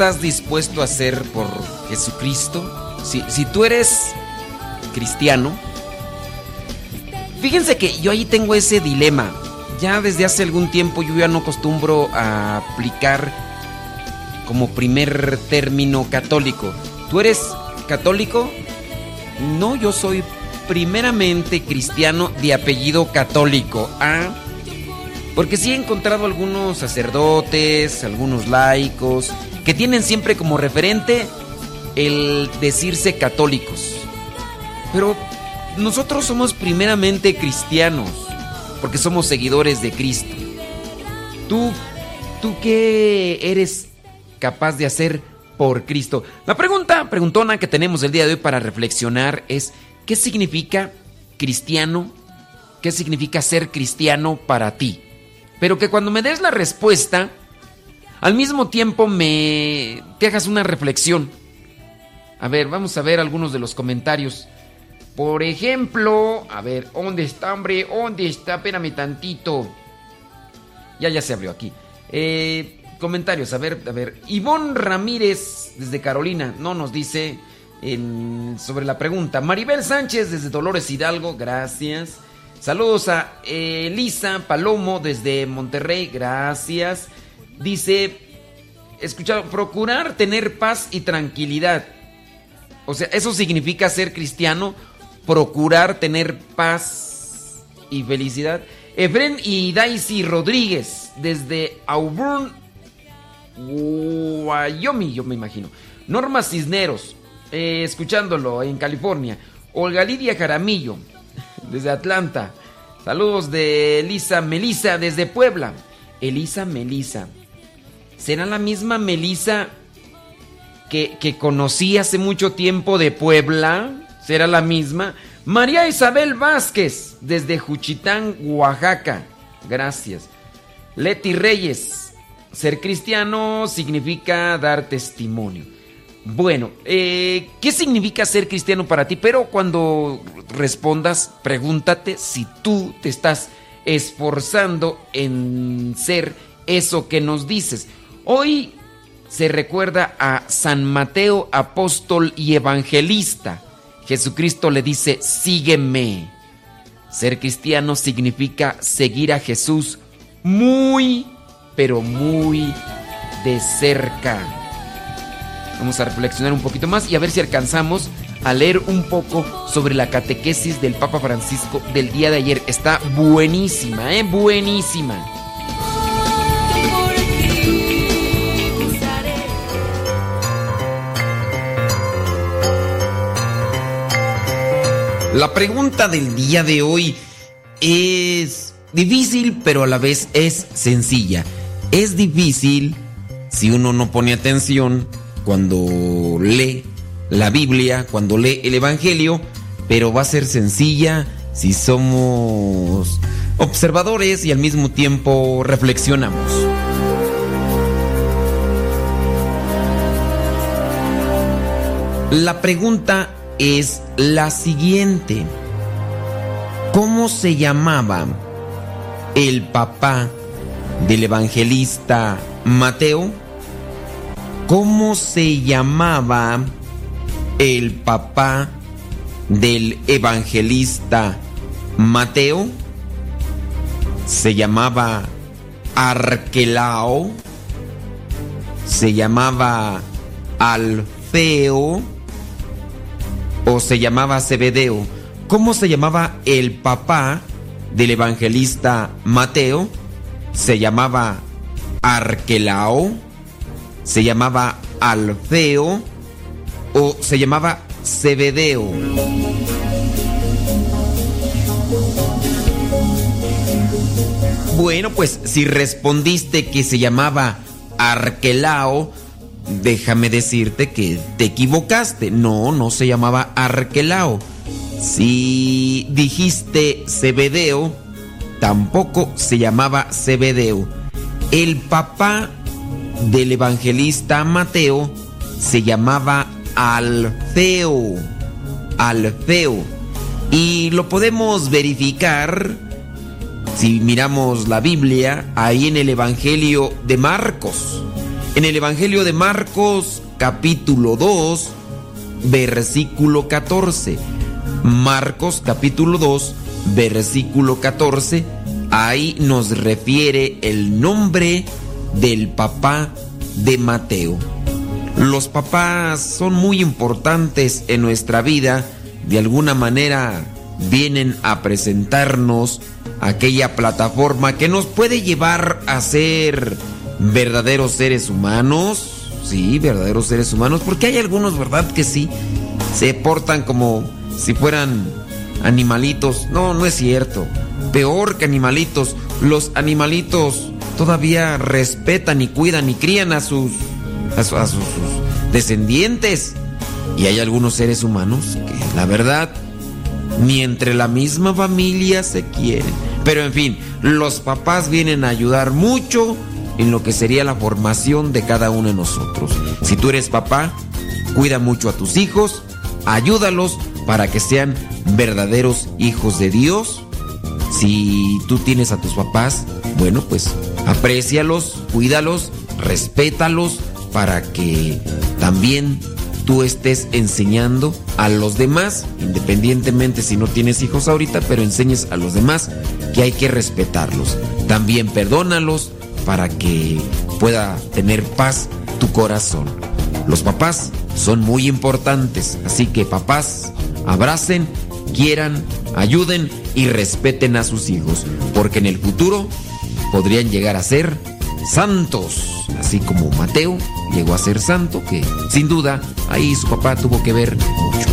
Estás dispuesto a hacer por Jesucristo? Si, si tú eres cristiano, fíjense que yo ahí tengo ese dilema. Ya desde hace algún tiempo yo ya no acostumbro a aplicar como primer término católico. ¿Tú eres católico? No, yo soy primeramente cristiano de apellido católico. Ah, porque sí he encontrado algunos sacerdotes, algunos laicos, que tienen siempre como referente el decirse católicos. Pero nosotros somos primeramente cristianos, porque somos seguidores de Cristo. ¿Tú, tú qué eres capaz de hacer por Cristo? La pregunta, preguntona que tenemos el día de hoy para reflexionar es, ¿qué significa cristiano? ¿Qué significa ser cristiano para ti? Pero que cuando me des la respuesta, al mismo tiempo me hagas una reflexión. A ver, vamos a ver algunos de los comentarios. Por ejemplo, a ver, ¿dónde está, hombre? ¿Dónde está? Espérame tantito. Ya, ya se abrió aquí. Eh, comentarios, a ver, a ver. Ivonne Ramírez, desde Carolina, no nos dice sobre la pregunta. Maribel Sánchez, desde Dolores Hidalgo, gracias. Saludos a Elisa Palomo, desde Monterrey, gracias. Dice, escuchado, procurar tener paz y tranquilidad. O sea, eso significa ser cristiano, procurar tener paz y felicidad. Efren y Daisy Rodríguez, desde Auburn, Wyoming, yo me imagino. Norma Cisneros, eh, escuchándolo en California. Olga Lidia Jaramillo, desde Atlanta. Saludos de Elisa Melisa, desde Puebla. Elisa Melisa. ¿Será la misma Melisa que, que conocí hace mucho tiempo de Puebla? ¿Será la misma? María Isabel Vázquez, desde Juchitán, Oaxaca. Gracias. Leti Reyes, ser cristiano significa dar testimonio. Bueno, eh, ¿qué significa ser cristiano para ti? Pero cuando respondas, pregúntate si tú te estás esforzando en ser eso que nos dices. Hoy se recuerda a San Mateo, apóstol y evangelista. Jesucristo le dice, sígueme. Ser cristiano significa seguir a Jesús muy, pero muy de cerca. Vamos a reflexionar un poquito más y a ver si alcanzamos a leer un poco sobre la catequesis del Papa Francisco del día de ayer. Está buenísima, ¿eh? Buenísima. La pregunta del día de hoy es difícil, pero a la vez es sencilla. Es difícil si uno no pone atención cuando lee la Biblia, cuando lee el Evangelio, pero va a ser sencilla si somos observadores y al mismo tiempo reflexionamos. La pregunta es la siguiente. ¿Cómo se llamaba el papá del evangelista Mateo? ¿Cómo se llamaba el papá del evangelista Mateo? se llamaba Arquelao, se llamaba Alfeo o se llamaba Zebedeo. ¿Cómo se llamaba el papá del evangelista Mateo? Se llamaba Arquelao, se llamaba Alfeo o se llamaba Zebedeo. Bueno, pues si respondiste que se llamaba Arquelao, déjame decirte que te equivocaste. No, no se llamaba Arquelao. Si dijiste Zebedeo, tampoco se llamaba Zebedeo. El papá del evangelista Mateo se llamaba Alfeo. Alfeo. Y lo podemos verificar si miramos la Biblia, ahí en el Evangelio de Marcos, en el Evangelio de Marcos capítulo 2, versículo 14. Marcos capítulo 2, versículo 14, ahí nos refiere el nombre del papá de Mateo. Los papás son muy importantes en nuestra vida, de alguna manera vienen a presentarnos aquella plataforma que nos puede llevar a ser verdaderos seres humanos. Sí, verdaderos seres humanos, porque hay algunos, ¿verdad? Que sí, se portan como si fueran animalitos. No, no es cierto. Peor que animalitos. Los animalitos todavía respetan y cuidan y crían a sus, sus descendientes. Y hay algunos seres humanos que, la verdad, ni entre la misma familia se quieren. Pero en fin, los papás vienen a ayudar mucho en lo que sería la formación de cada uno de nosotros. Si tú eres papá, cuida mucho a tus hijos, ayúdalos para que sean verdaderos hijos de Dios. Si tú tienes a tus papás, bueno, pues aprécialos, cuídalos, respétalos para que también tú estés enseñando a los demás, independientemente si no tienes hijos ahorita, pero enseñes a los demás que hay que respetarlos. También perdónalos para que pueda tener paz tu corazón. Los papás son muy importantes, así que papás, abracen, quieran, ayuden y respeten a sus hijos, porque en el futuro podrían llegar a ser santos así como Mateo llegó a ser santo, que sin duda ahí su papá tuvo que ver mucho.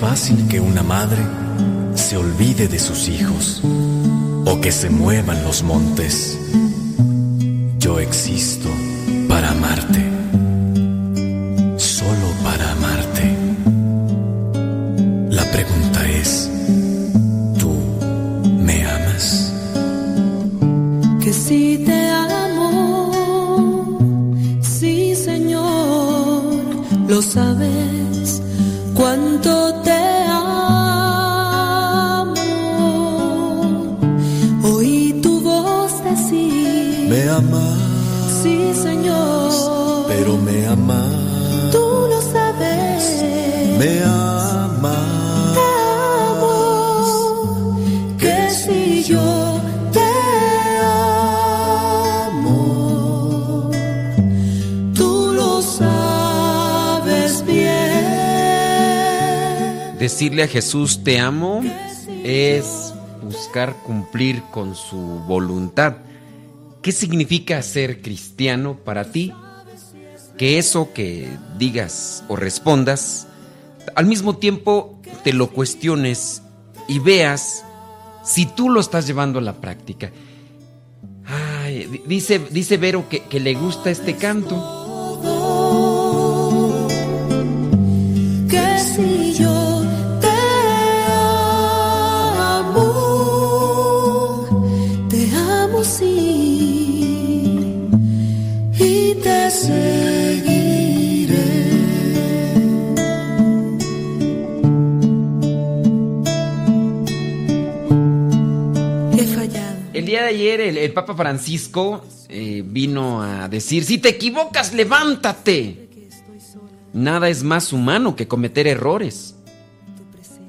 Fácil que una madre se olvide de sus hijos o que se muevan los montes. Yo existo para amarte, decirle a Jesús te amo es buscar cumplir con su voluntad. ¿Qué significa ser cristiano para ti? Que eso que digas o respondas, al mismo tiempo te lo cuestiones y veas si tú lo estás llevando a la práctica. dice, dice Vero que, que le gusta este canto. Ayer el, Papa Francisco eh, vino a decir, si te equivocas, levántate. Nada es más humano que cometer errores.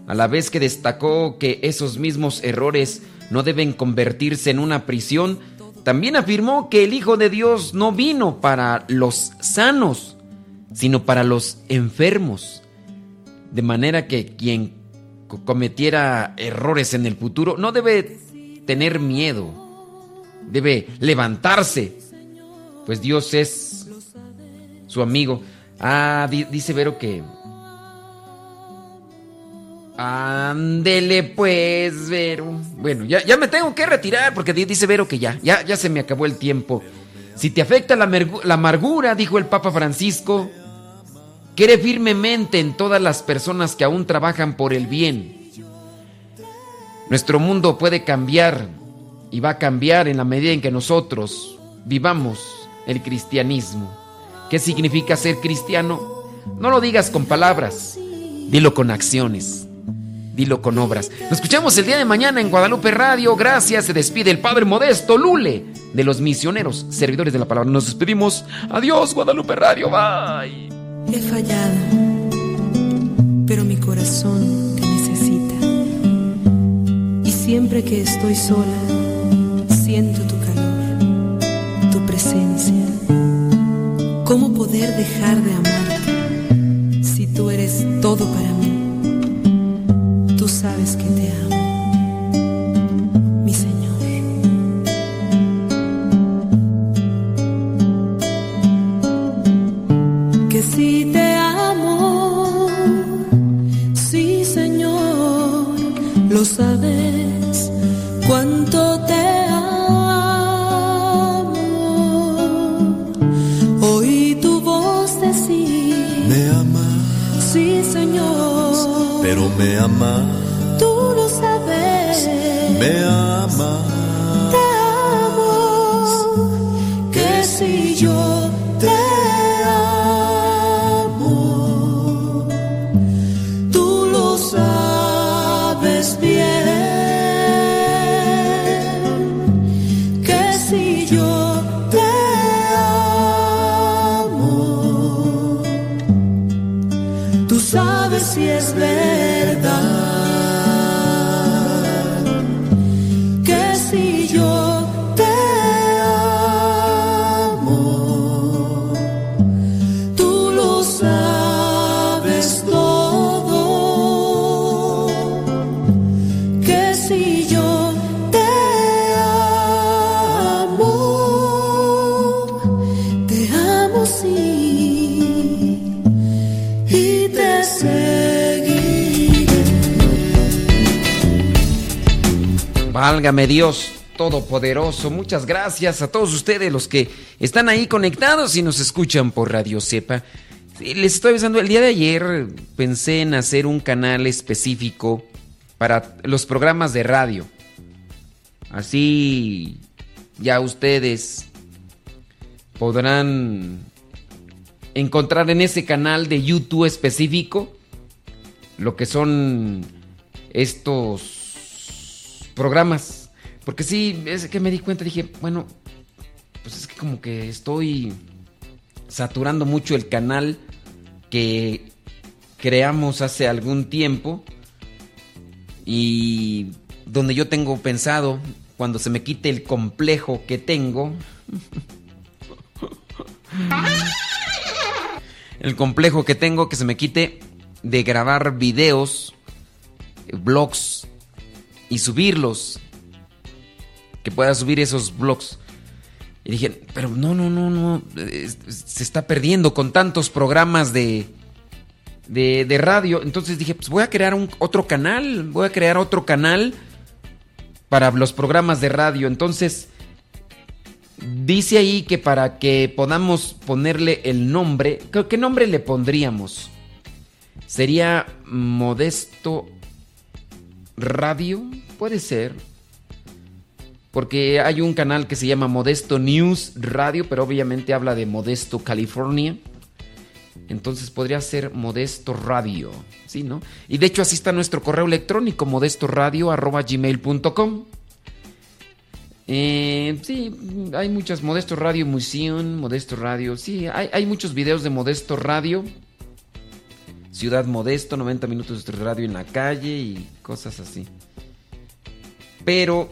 A la vez que destacó que esos mismos errores no deben convertirse en una prisión, también afirmó que el Hijo de Dios no vino para los sanos, sino para los enfermos. De manera que quien cometiera errores en el futuro no debe tener miedo debe levantarse, pues Dios es su amigo. Ah, dice Vero que... Ándele pues, Vero. Bueno, ya, ya, me tengo que retirar porque dice Vero que ya, ya, ya se me acabó el tiempo. Si te afecta la, la amargura, dijo el Papa Francisco, quiere firmemente en todas las personas que aún trabajan por el bien. Nuestro mundo puede cambiar y va a cambiar en la medida en que nosotros vivamos el cristianismo. ¿Qué significa ser cristiano? No lo digas con palabras, dilo con acciones, dilo con obras. Nos escuchamos el día de mañana en Guadalupe Radio. Gracias, se despide el Padre Modesto Lule de los misioneros, servidores de la palabra. Nos despedimos. Adiós, Guadalupe Radio. Bye. He fallado, pero mi corazón te necesita. Y siempre que estoy sola, siento tu calor, tu presencia. ¿Cómo poder dejar de amarte si tú eres todo para mí? Tú sabes que te amo, mi Señor. Que si te amo, sí, Señor, lo sabes me ama. Válgame Dios Todopoderoso. Muchas gracias a todos ustedes los que están ahí conectados y nos escuchan por Radio Cepa. Les estoy avisando, el día de ayer pensé en hacer un canal específico para los programas de radio. Así ya ustedes podrán encontrar en ese canal de YouTube específico lo que son estos programas. Porque sí, es que me di cuenta, dije, bueno, pues es que como que estoy saturando mucho el canal que creamos hace algún tiempo y donde yo tengo pensado, cuando se me quite el complejo que tengo, el complejo que tengo que se me quite de grabar videos, blogs y subirlos. Que pueda subir esos blogs. Y dije, pero no, no, no, no. Se está perdiendo con tantos programas de, de, radio. Entonces dije, pues voy a crear un, otro canal. Voy a crear otro canal para los programas de radio. Entonces, dice ahí que para que podamos ponerle el nombre, ¿qué nombre le pondríamos? Sería Modesto radio, puede ser. porque hay un canal que se llama Modesto News Radio, pero obviamente habla de Modesto, California. Entonces podría ser Modesto Radio, ¿sí, no? Y de hecho así está nuestro correo electrónico, modestoradio.gmail.com. Eh, sí, hay muchas, Modesto Radio Museum, Modesto Radio, sí, hay, hay muchos videos de Modesto Radio. Ciudad Modesto, 90 minutos de radio en la calle y cosas así. Pero,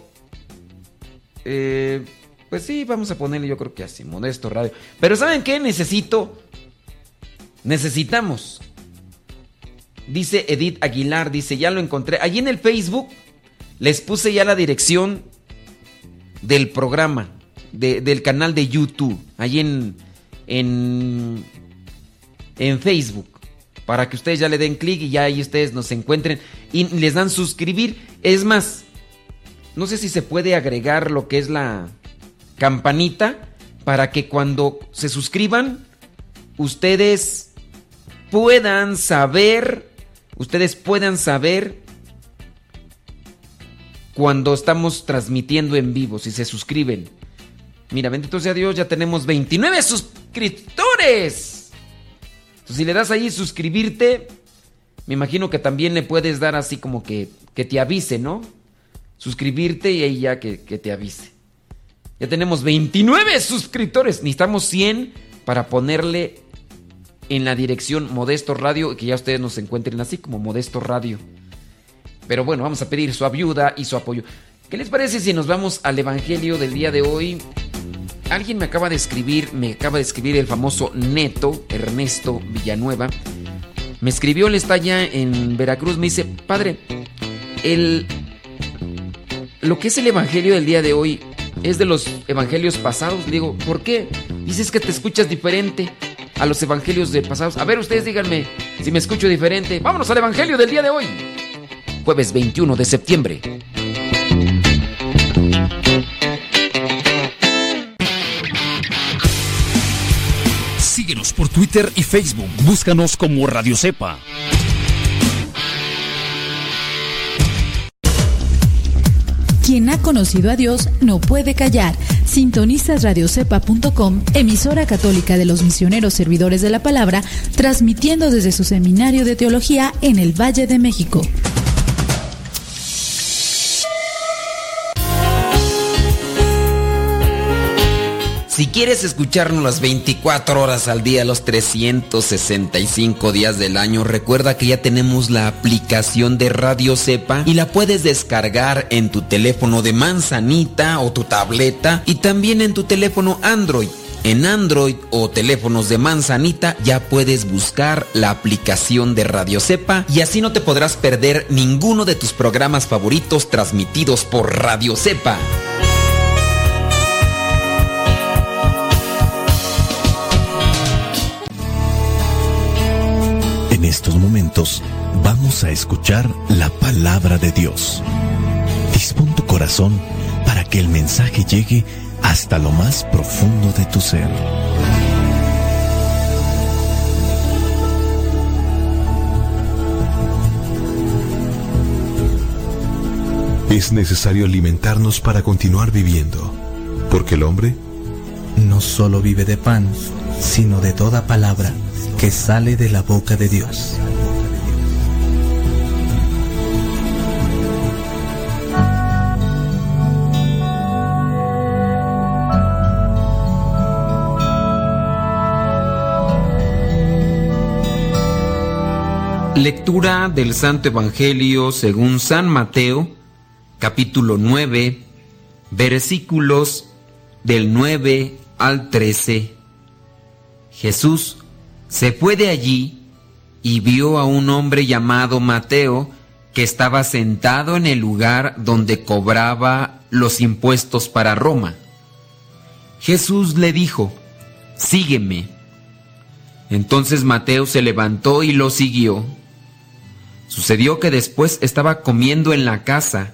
eh, pues sí, vamos a ponerle yo creo que así, Modesto Radio. Pero ¿saben qué? Necesito, necesitamos. Dice Edith Aguilar, dice, ya lo encontré. Allí en el Facebook les puse ya la dirección del programa, del canal de YouTube, allí en, en, en Facebook para que ustedes ya le den clic y ya ahí ustedes nos encuentren y les dan suscribir. Es más, no sé si se puede agregar lo que es la campanita para que cuando se suscriban ustedes puedan saber, ustedes puedan saber cuando estamos transmitiendo en vivo, si se suscriben. Mira, bendito sea Dios, ya tenemos 29 suscriptores si le das ahí suscribirte, me imagino que también le puedes dar así como que, que te avise, ¿no? Suscribirte y ahí ya que, que te avise. Ya tenemos 29 suscriptores. Necesitamos 100 para ponerle en la dirección Modesto Radio que ya ustedes nos encuentren así como Modesto Radio. Pero bueno, vamos a pedir su ayuda y su apoyo. ¿Qué les parece si nos vamos al Evangelio del día de hoy? Alguien me acaba de escribir, me acaba de escribir el famoso Neto, Ernesto Villanueva. Me escribió, él está allá en Veracruz, me dice, padre, el, lo que es el Evangelio del día de hoy es de los Evangelios pasados. Digo, ¿por qué? Dices que te escuchas diferente a los Evangelios de pasados. A ver, ustedes díganme si me escucho diferente. Vámonos al Evangelio del día de hoy. Jueves 21 de septiembre. Twitter y Facebook. Búscanos como Radio Cepa. Quien ha conocido a Dios no puede callar. Sintonizas radiocepa.com, emisora católica de los misioneros servidores de la palabra, transmitiendo desde su seminario de teología en el Valle de México. Si quieres escucharnos las 24 horas al día, los 365 días del año, recuerda que ya tenemos la aplicación de Radio Cepa y la puedes descargar en tu teléfono de manzanita o tu tableta y también en tu teléfono Android. En Android o teléfonos de manzanita ya puedes buscar la aplicación de Radio Cepa y así no te podrás perder ninguno de tus programas favoritos transmitidos por Radio Cepa. Estos momentos vamos a escuchar la palabra de Dios. Dispón tu corazón para que el mensaje llegue hasta lo más profundo de tu ser. Es necesario alimentarnos para continuar viviendo, porque el hombre no solo vive de pan, sino de toda palabra que sale de la boca de Dios. Lectura del Santo Evangelio según San Mateo, capítulo 9, versículos del 9 al 13. Jesús se fue de allí y vio a un hombre llamado Mateo que estaba sentado en el lugar donde cobraba los impuestos para Roma. Jesús le dijo, sígueme. Entonces Mateo se levantó y lo siguió. Sucedió que después estaba comiendo en la casa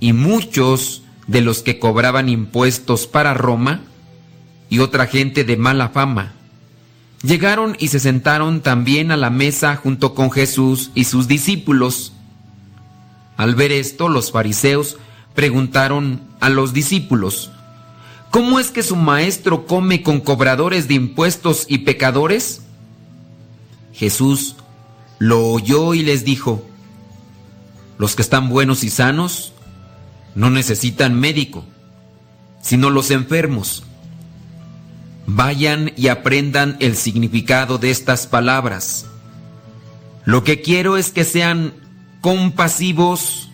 y muchos de los que cobraban impuestos para Roma y otra gente de mala fama Llegaron y se sentaron también a la mesa junto con Jesús y sus discípulos. Al ver esto, los fariseos preguntaron a los discípulos, ¿cómo es que su maestro come con cobradores de impuestos y pecadores? Jesús lo oyó y les dijo, los que están buenos y sanos no necesitan médico, sino los enfermos. Vayan y aprendan el significado de estas palabras. Lo que quiero es que sean compasivos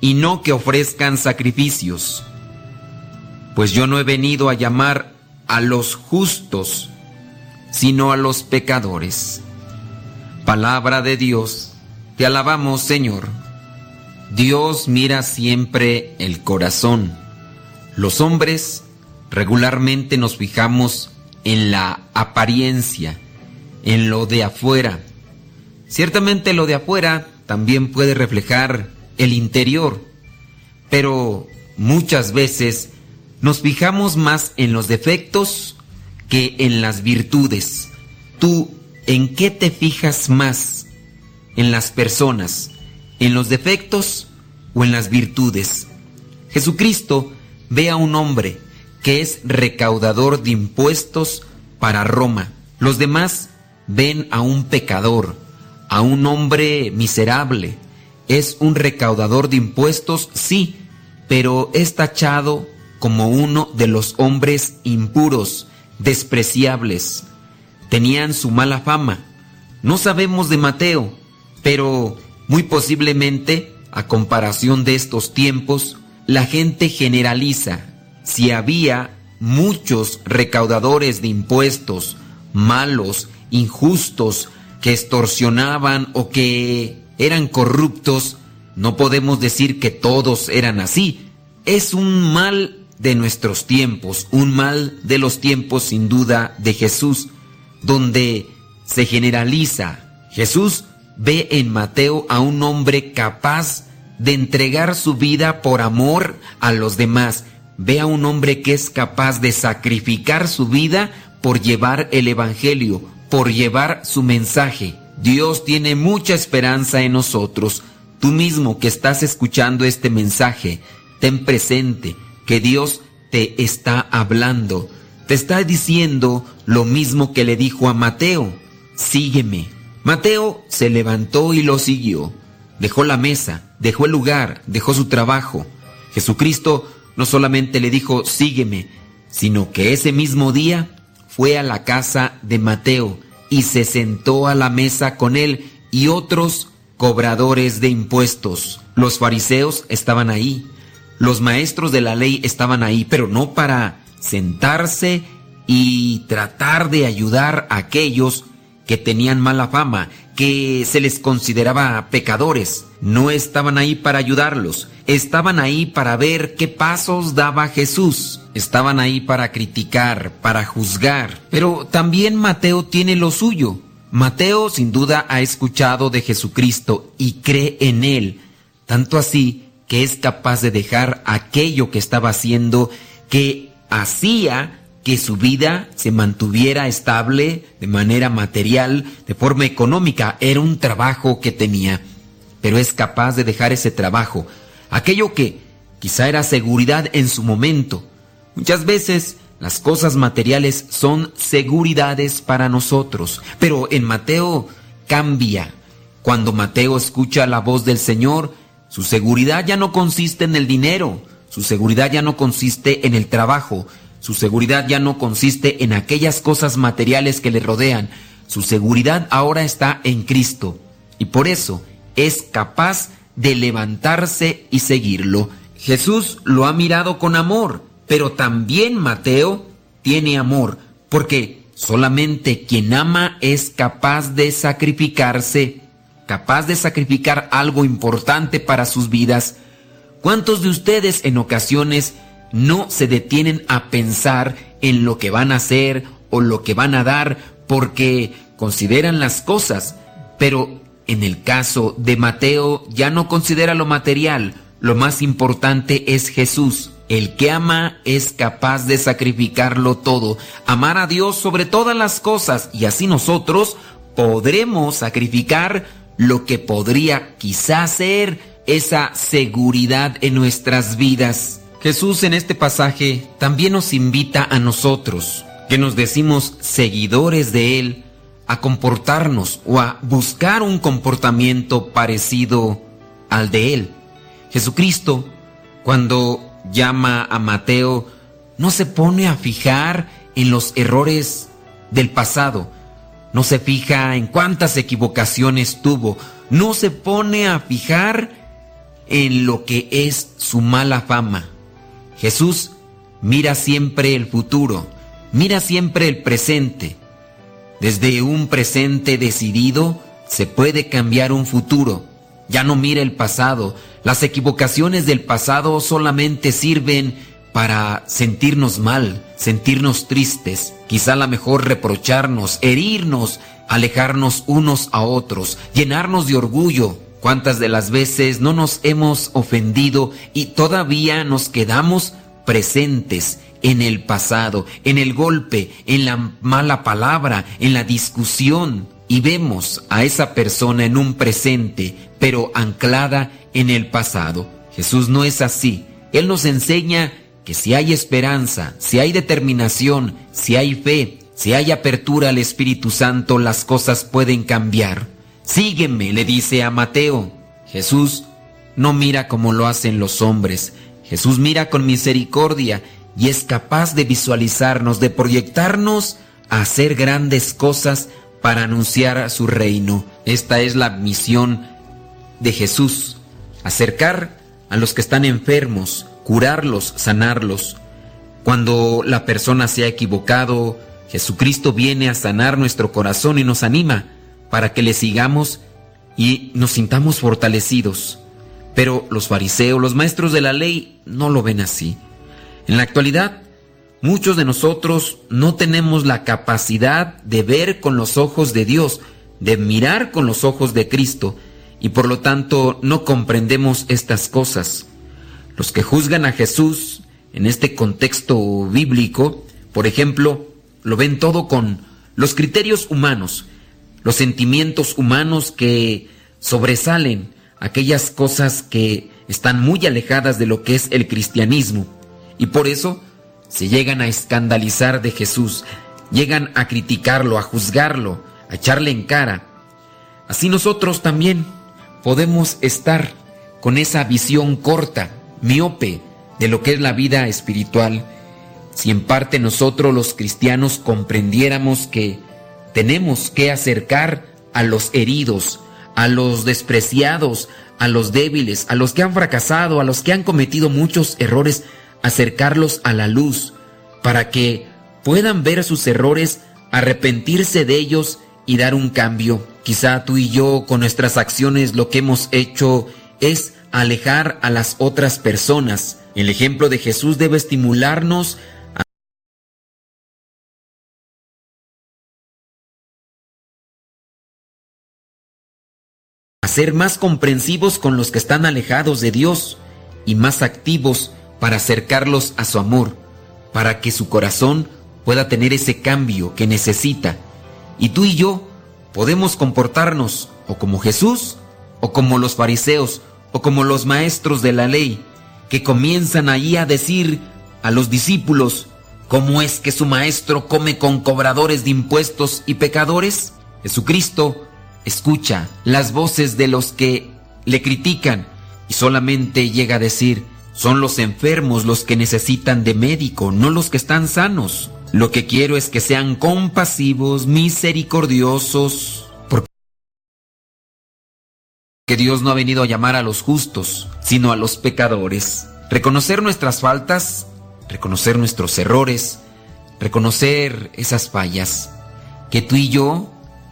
y no que ofrezcan sacrificios, pues yo no he venido a llamar a los justos, sino a los pecadores. Palabra de Dios, te alabamos Señor. Dios mira siempre el corazón. Los hombres regularmente nos fijamos en la apariencia, en lo de afuera. Ciertamente lo de afuera también puede reflejar el interior, pero muchas veces nos fijamos más en los defectos que en las virtudes. ¿Tú en qué te fijas más? ¿En las personas? ¿En los defectos o en las virtudes? Jesucristo ve a un hombre que es recaudador de impuestos para Roma. Los demás ven a un pecador, a un hombre miserable. Es un recaudador de impuestos, sí, pero es tachado como uno de los hombres impuros, despreciables. Tenían su mala fama. No sabemos de Mateo, pero muy posiblemente, a comparación de estos tiempos, la gente generaliza. Si había muchos recaudadores de impuestos, malos, injustos, que extorsionaban o que eran corruptos, no podemos decir que todos eran así. Es un mal de nuestros tiempos, un mal de los tiempos sin duda de Jesús, donde se generaliza. Jesús ve en Mateo a un hombre capaz de entregar su vida por amor a los demás. Ve a un hombre que es capaz de sacrificar su vida por llevar el Evangelio, por llevar su mensaje. Dios tiene mucha esperanza en nosotros. Tú mismo que estás escuchando este mensaje, ten presente que Dios te está hablando. Te está diciendo lo mismo que le dijo a Mateo. Sígueme. Mateo se levantó y lo siguió. Dejó la mesa, dejó el lugar, dejó su trabajo. Jesucristo no solamente le dijo, sígueme, sino que ese mismo día fue a la casa de Mateo y se sentó a la mesa con él y otros cobradores de impuestos. Los fariseos estaban ahí, los maestros de la ley estaban ahí, pero no para sentarse y tratar de ayudar a aquellos que tenían mala fama, que se les consideraba pecadores. No estaban ahí para ayudarlos, estaban ahí para ver qué pasos daba Jesús. Estaban ahí para criticar, para juzgar. Pero también Mateo tiene lo suyo. Mateo sin duda ha escuchado de Jesucristo y cree en él, tanto así que es capaz de dejar aquello que estaba haciendo, que hacía que su vida se mantuviera estable de manera material, de forma económica. Era un trabajo que tenía, pero es capaz de dejar ese trabajo, aquello que quizá era seguridad en su momento. Muchas veces las cosas materiales son seguridades para nosotros, pero en Mateo cambia. Cuando Mateo escucha la voz del Señor, su seguridad ya no consiste en el dinero, su seguridad ya no consiste en el trabajo, su seguridad ya no consiste en aquellas cosas materiales que le rodean. Su seguridad ahora está en Cristo. Y por eso es capaz de levantarse y seguirlo. Jesús lo ha mirado con amor, pero también Mateo tiene amor, porque solamente quien ama es capaz de sacrificarse, capaz de sacrificar algo importante para sus vidas. ¿Cuántos de ustedes en ocasiones no se detienen a pensar en lo que van a hacer o lo que van a dar porque consideran las cosas, pero en el caso de Mateo ya no considera lo material, lo más importante es Jesús. El que ama es capaz de sacrificarlo todo, amar a Dios sobre todas las cosas y así nosotros podremos sacrificar lo que podría quizás ser esa seguridad en nuestras vidas. Jesús en este pasaje también nos invita a nosotros, que nos decimos seguidores de Él, a comportarnos o a buscar un comportamiento parecido al de Él. Jesucristo, cuando llama a Mateo, no se pone a fijar en los errores del pasado, no se fija en cuántas equivocaciones tuvo, no se pone a fijar en lo que es su mala fama. Jesús mira siempre el futuro, mira siempre el presente. Desde un presente decidido se puede cambiar un futuro. Ya no mira el pasado. Las equivocaciones del pasado solamente sirven para sentirnos mal, sentirnos tristes, quizá la mejor reprocharnos, herirnos, alejarnos unos a otros, llenarnos de orgullo. ¿Cuántas de las veces no nos hemos ofendido y todavía nos quedamos presentes en el pasado, en el golpe, en la mala palabra, en la discusión? Y vemos a esa persona en un presente, pero anclada en el pasado. Jesús no es así. Él nos enseña que si hay esperanza, si hay determinación, si hay fe, si hay apertura al Espíritu Santo, las cosas pueden cambiar. Sígueme, le dice a Mateo. Jesús no mira como lo hacen los hombres. Jesús mira con misericordia y es capaz de visualizarnos, de proyectarnos a hacer grandes cosas para anunciar su reino. Esta es la misión de Jesús, acercar a los que están enfermos, curarlos, sanarlos. Cuando la persona se ha equivocado, Jesucristo viene a sanar nuestro corazón y nos anima para que le sigamos y nos sintamos fortalecidos. Pero los fariseos, los maestros de la ley, no lo ven así. En la actualidad, muchos de nosotros no tenemos la capacidad de ver con los ojos de Dios, de mirar con los ojos de Cristo, y por lo tanto no comprendemos estas cosas. Los que juzgan a Jesús en este contexto bíblico, por ejemplo, lo ven todo con los criterios humanos, los sentimientos humanos que sobresalen, aquellas cosas que están muy alejadas de lo que es el cristianismo. Y por eso se llegan a escandalizar de Jesús, llegan a criticarlo, a juzgarlo, a echarle en cara. Así nosotros también podemos estar con esa visión corta, miope de lo que es la vida espiritual, si en parte nosotros los cristianos comprendiéramos que tenemos que acercar a los heridos, a los despreciados, a los débiles, a los que han fracasado, a los que han cometido muchos errores, acercarlos a la luz, para que puedan ver sus errores, arrepentirse de ellos y dar un cambio. Quizá tú y yo con nuestras acciones lo que hemos hecho es alejar a las otras personas. El ejemplo de Jesús debe estimularnos ser más comprensivos con los que están alejados de Dios y más activos para acercarlos a su amor, para que su corazón pueda tener ese cambio que necesita. Y tú y yo podemos comportarnos o como Jesús o como los fariseos o como los maestros de la ley, que comienzan ahí a decir a los discípulos, ¿cómo es que su maestro come con cobradores de impuestos y pecadores? Jesucristo escucha las voces de los que le critican y solamente llega a decir, son los enfermos los que necesitan de médico, no los que están sanos. Lo que quiero es que sean compasivos, misericordiosos, que Dios no ha venido a llamar a los justos, sino a los pecadores. Reconocer nuestras faltas, reconocer nuestros errores, reconocer esas fallas. Que tú y yo,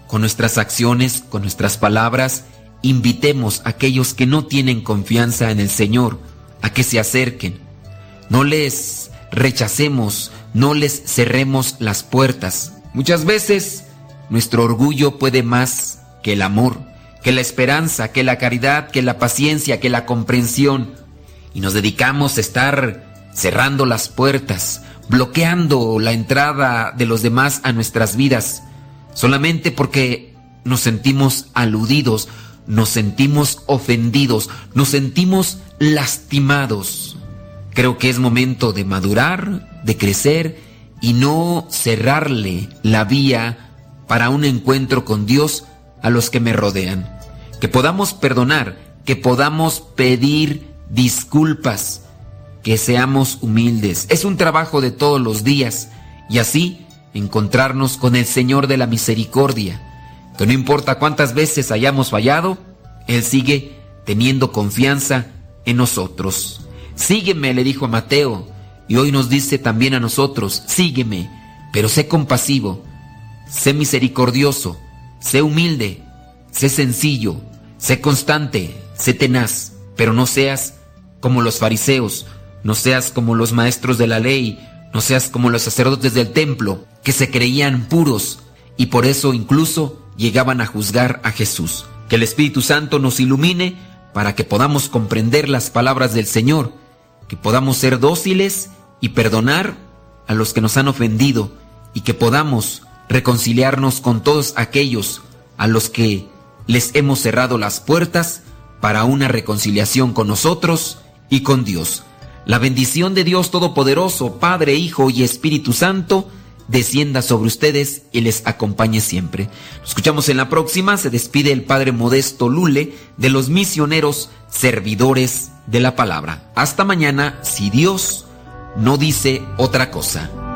con nuestras acciones, con nuestras palabras, invitemos a aquellos que no tienen confianza en el Señor a que se acerquen. No les rechacemos, no les cerremos las puertas. Muchas veces nuestro orgullo puede más que el amor que la esperanza, que la caridad, que la paciencia, que la comprensión. Y nos dedicamos a estar cerrando las puertas, bloqueando la entrada de los demás a nuestras vidas, solamente porque nos sentimos aludidos, nos sentimos ofendidos, nos sentimos lastimados. Creo que es momento de madurar, de crecer y no cerrarle la vía para un encuentro con Dios a los que me rodean. Que podamos perdonar, que podamos pedir disculpas, que seamos humildes. Es un trabajo de todos los días y así encontrarnos con el Señor de la Misericordia, que no importa cuántas veces hayamos fallado, Él sigue teniendo confianza en nosotros. Sígueme, le dijo a Mateo, y hoy nos dice también a nosotros, sígueme, pero sé compasivo, sé misericordioso, sé humilde, sé sencillo, sé constante, sé tenaz, pero no seas como los fariseos, no seas como los maestros de la ley, no seas como los sacerdotes del templo, que se creían puros y por eso incluso llegaban a juzgar a Jesús. Que el Espíritu Santo nos ilumine para que podamos comprender las palabras del Señor, que podamos ser dóciles y perdonar a los que nos han ofendido y que podamos reconciliarnos con todos aquellos a los que les hemos cerrado las puertas para una reconciliación con nosotros y con Dios. La bendición de Dios Todopoderoso, Padre, Hijo y Espíritu Santo, descienda sobre ustedes y les acompañe siempre. Nos escuchamos en la próxima. Se despide el Padre Modesto Lule de los misioneros servidores de la palabra. Hasta mañana, si Dios no dice otra cosa.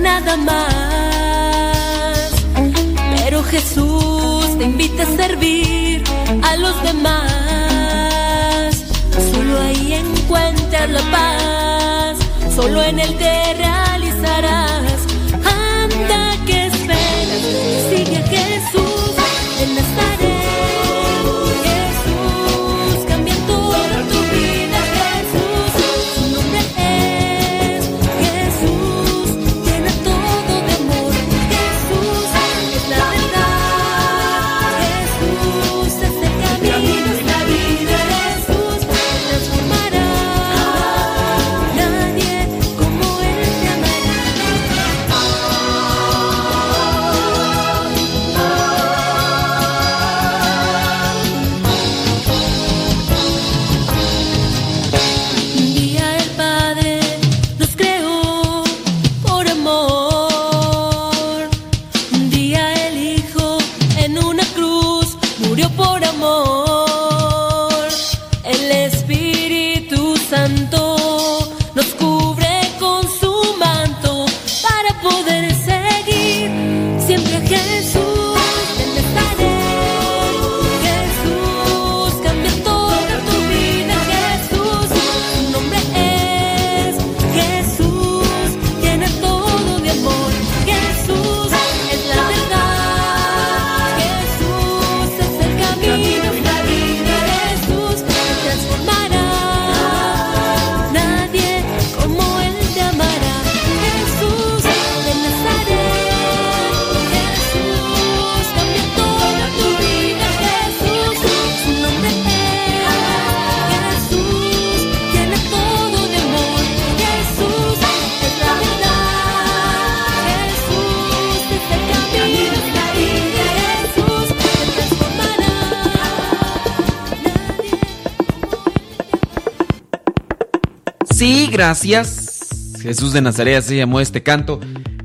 nada más. Pero Jesús te invita a servir a los demás. Solo ahí encuentras la paz, solo en el terreno gracias. Jesús de Nazaret se llamó este canto.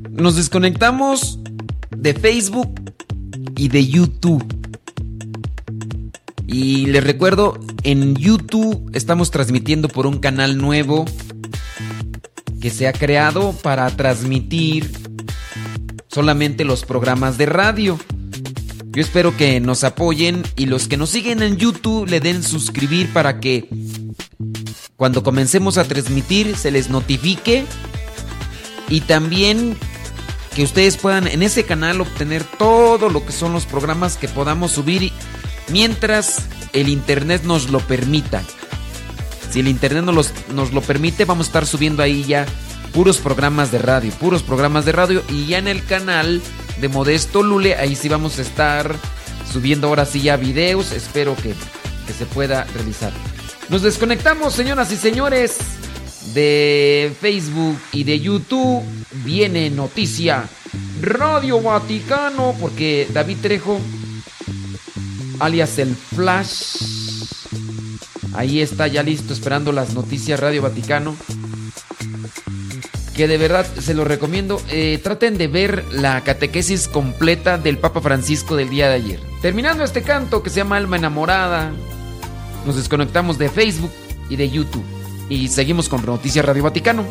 Nos desconectamos de Facebook y de YouTube. Y les recuerdo, en YouTube estamos transmitiendo por un canal nuevo que se ha creado para transmitir solamente los programas de radio. Yo espero que nos apoyen y los que nos siguen en YouTube le den suscribir para que cuando comencemos a transmitir se les notifique y también que ustedes puedan en ese canal obtener todo lo que son los programas que podamos subir mientras el internet nos lo permita. Si el internet nos, nos lo permite, vamos a estar subiendo ahí ya puros programas de radio, puros programas de radio y ya en el canal de Modesto Lule, ahí sí vamos a estar subiendo ahora sí ya videos, espero que, que se pueda realizar. Nos desconectamos, señoras y señores, de Facebook y de YouTube. Viene noticia Radio Vaticano, porque David Trejo, alias el Flash, ahí está ya listo esperando las noticias Radio Vaticano. Que de verdad se lo recomiendo. Eh, traten de ver la catequesis completa del Papa Francisco del día de ayer. Terminando este canto que se llama Alma Enamorada, nos desconectamos de Facebook y de YouTube. Y seguimos con Noticias Radio Vaticano.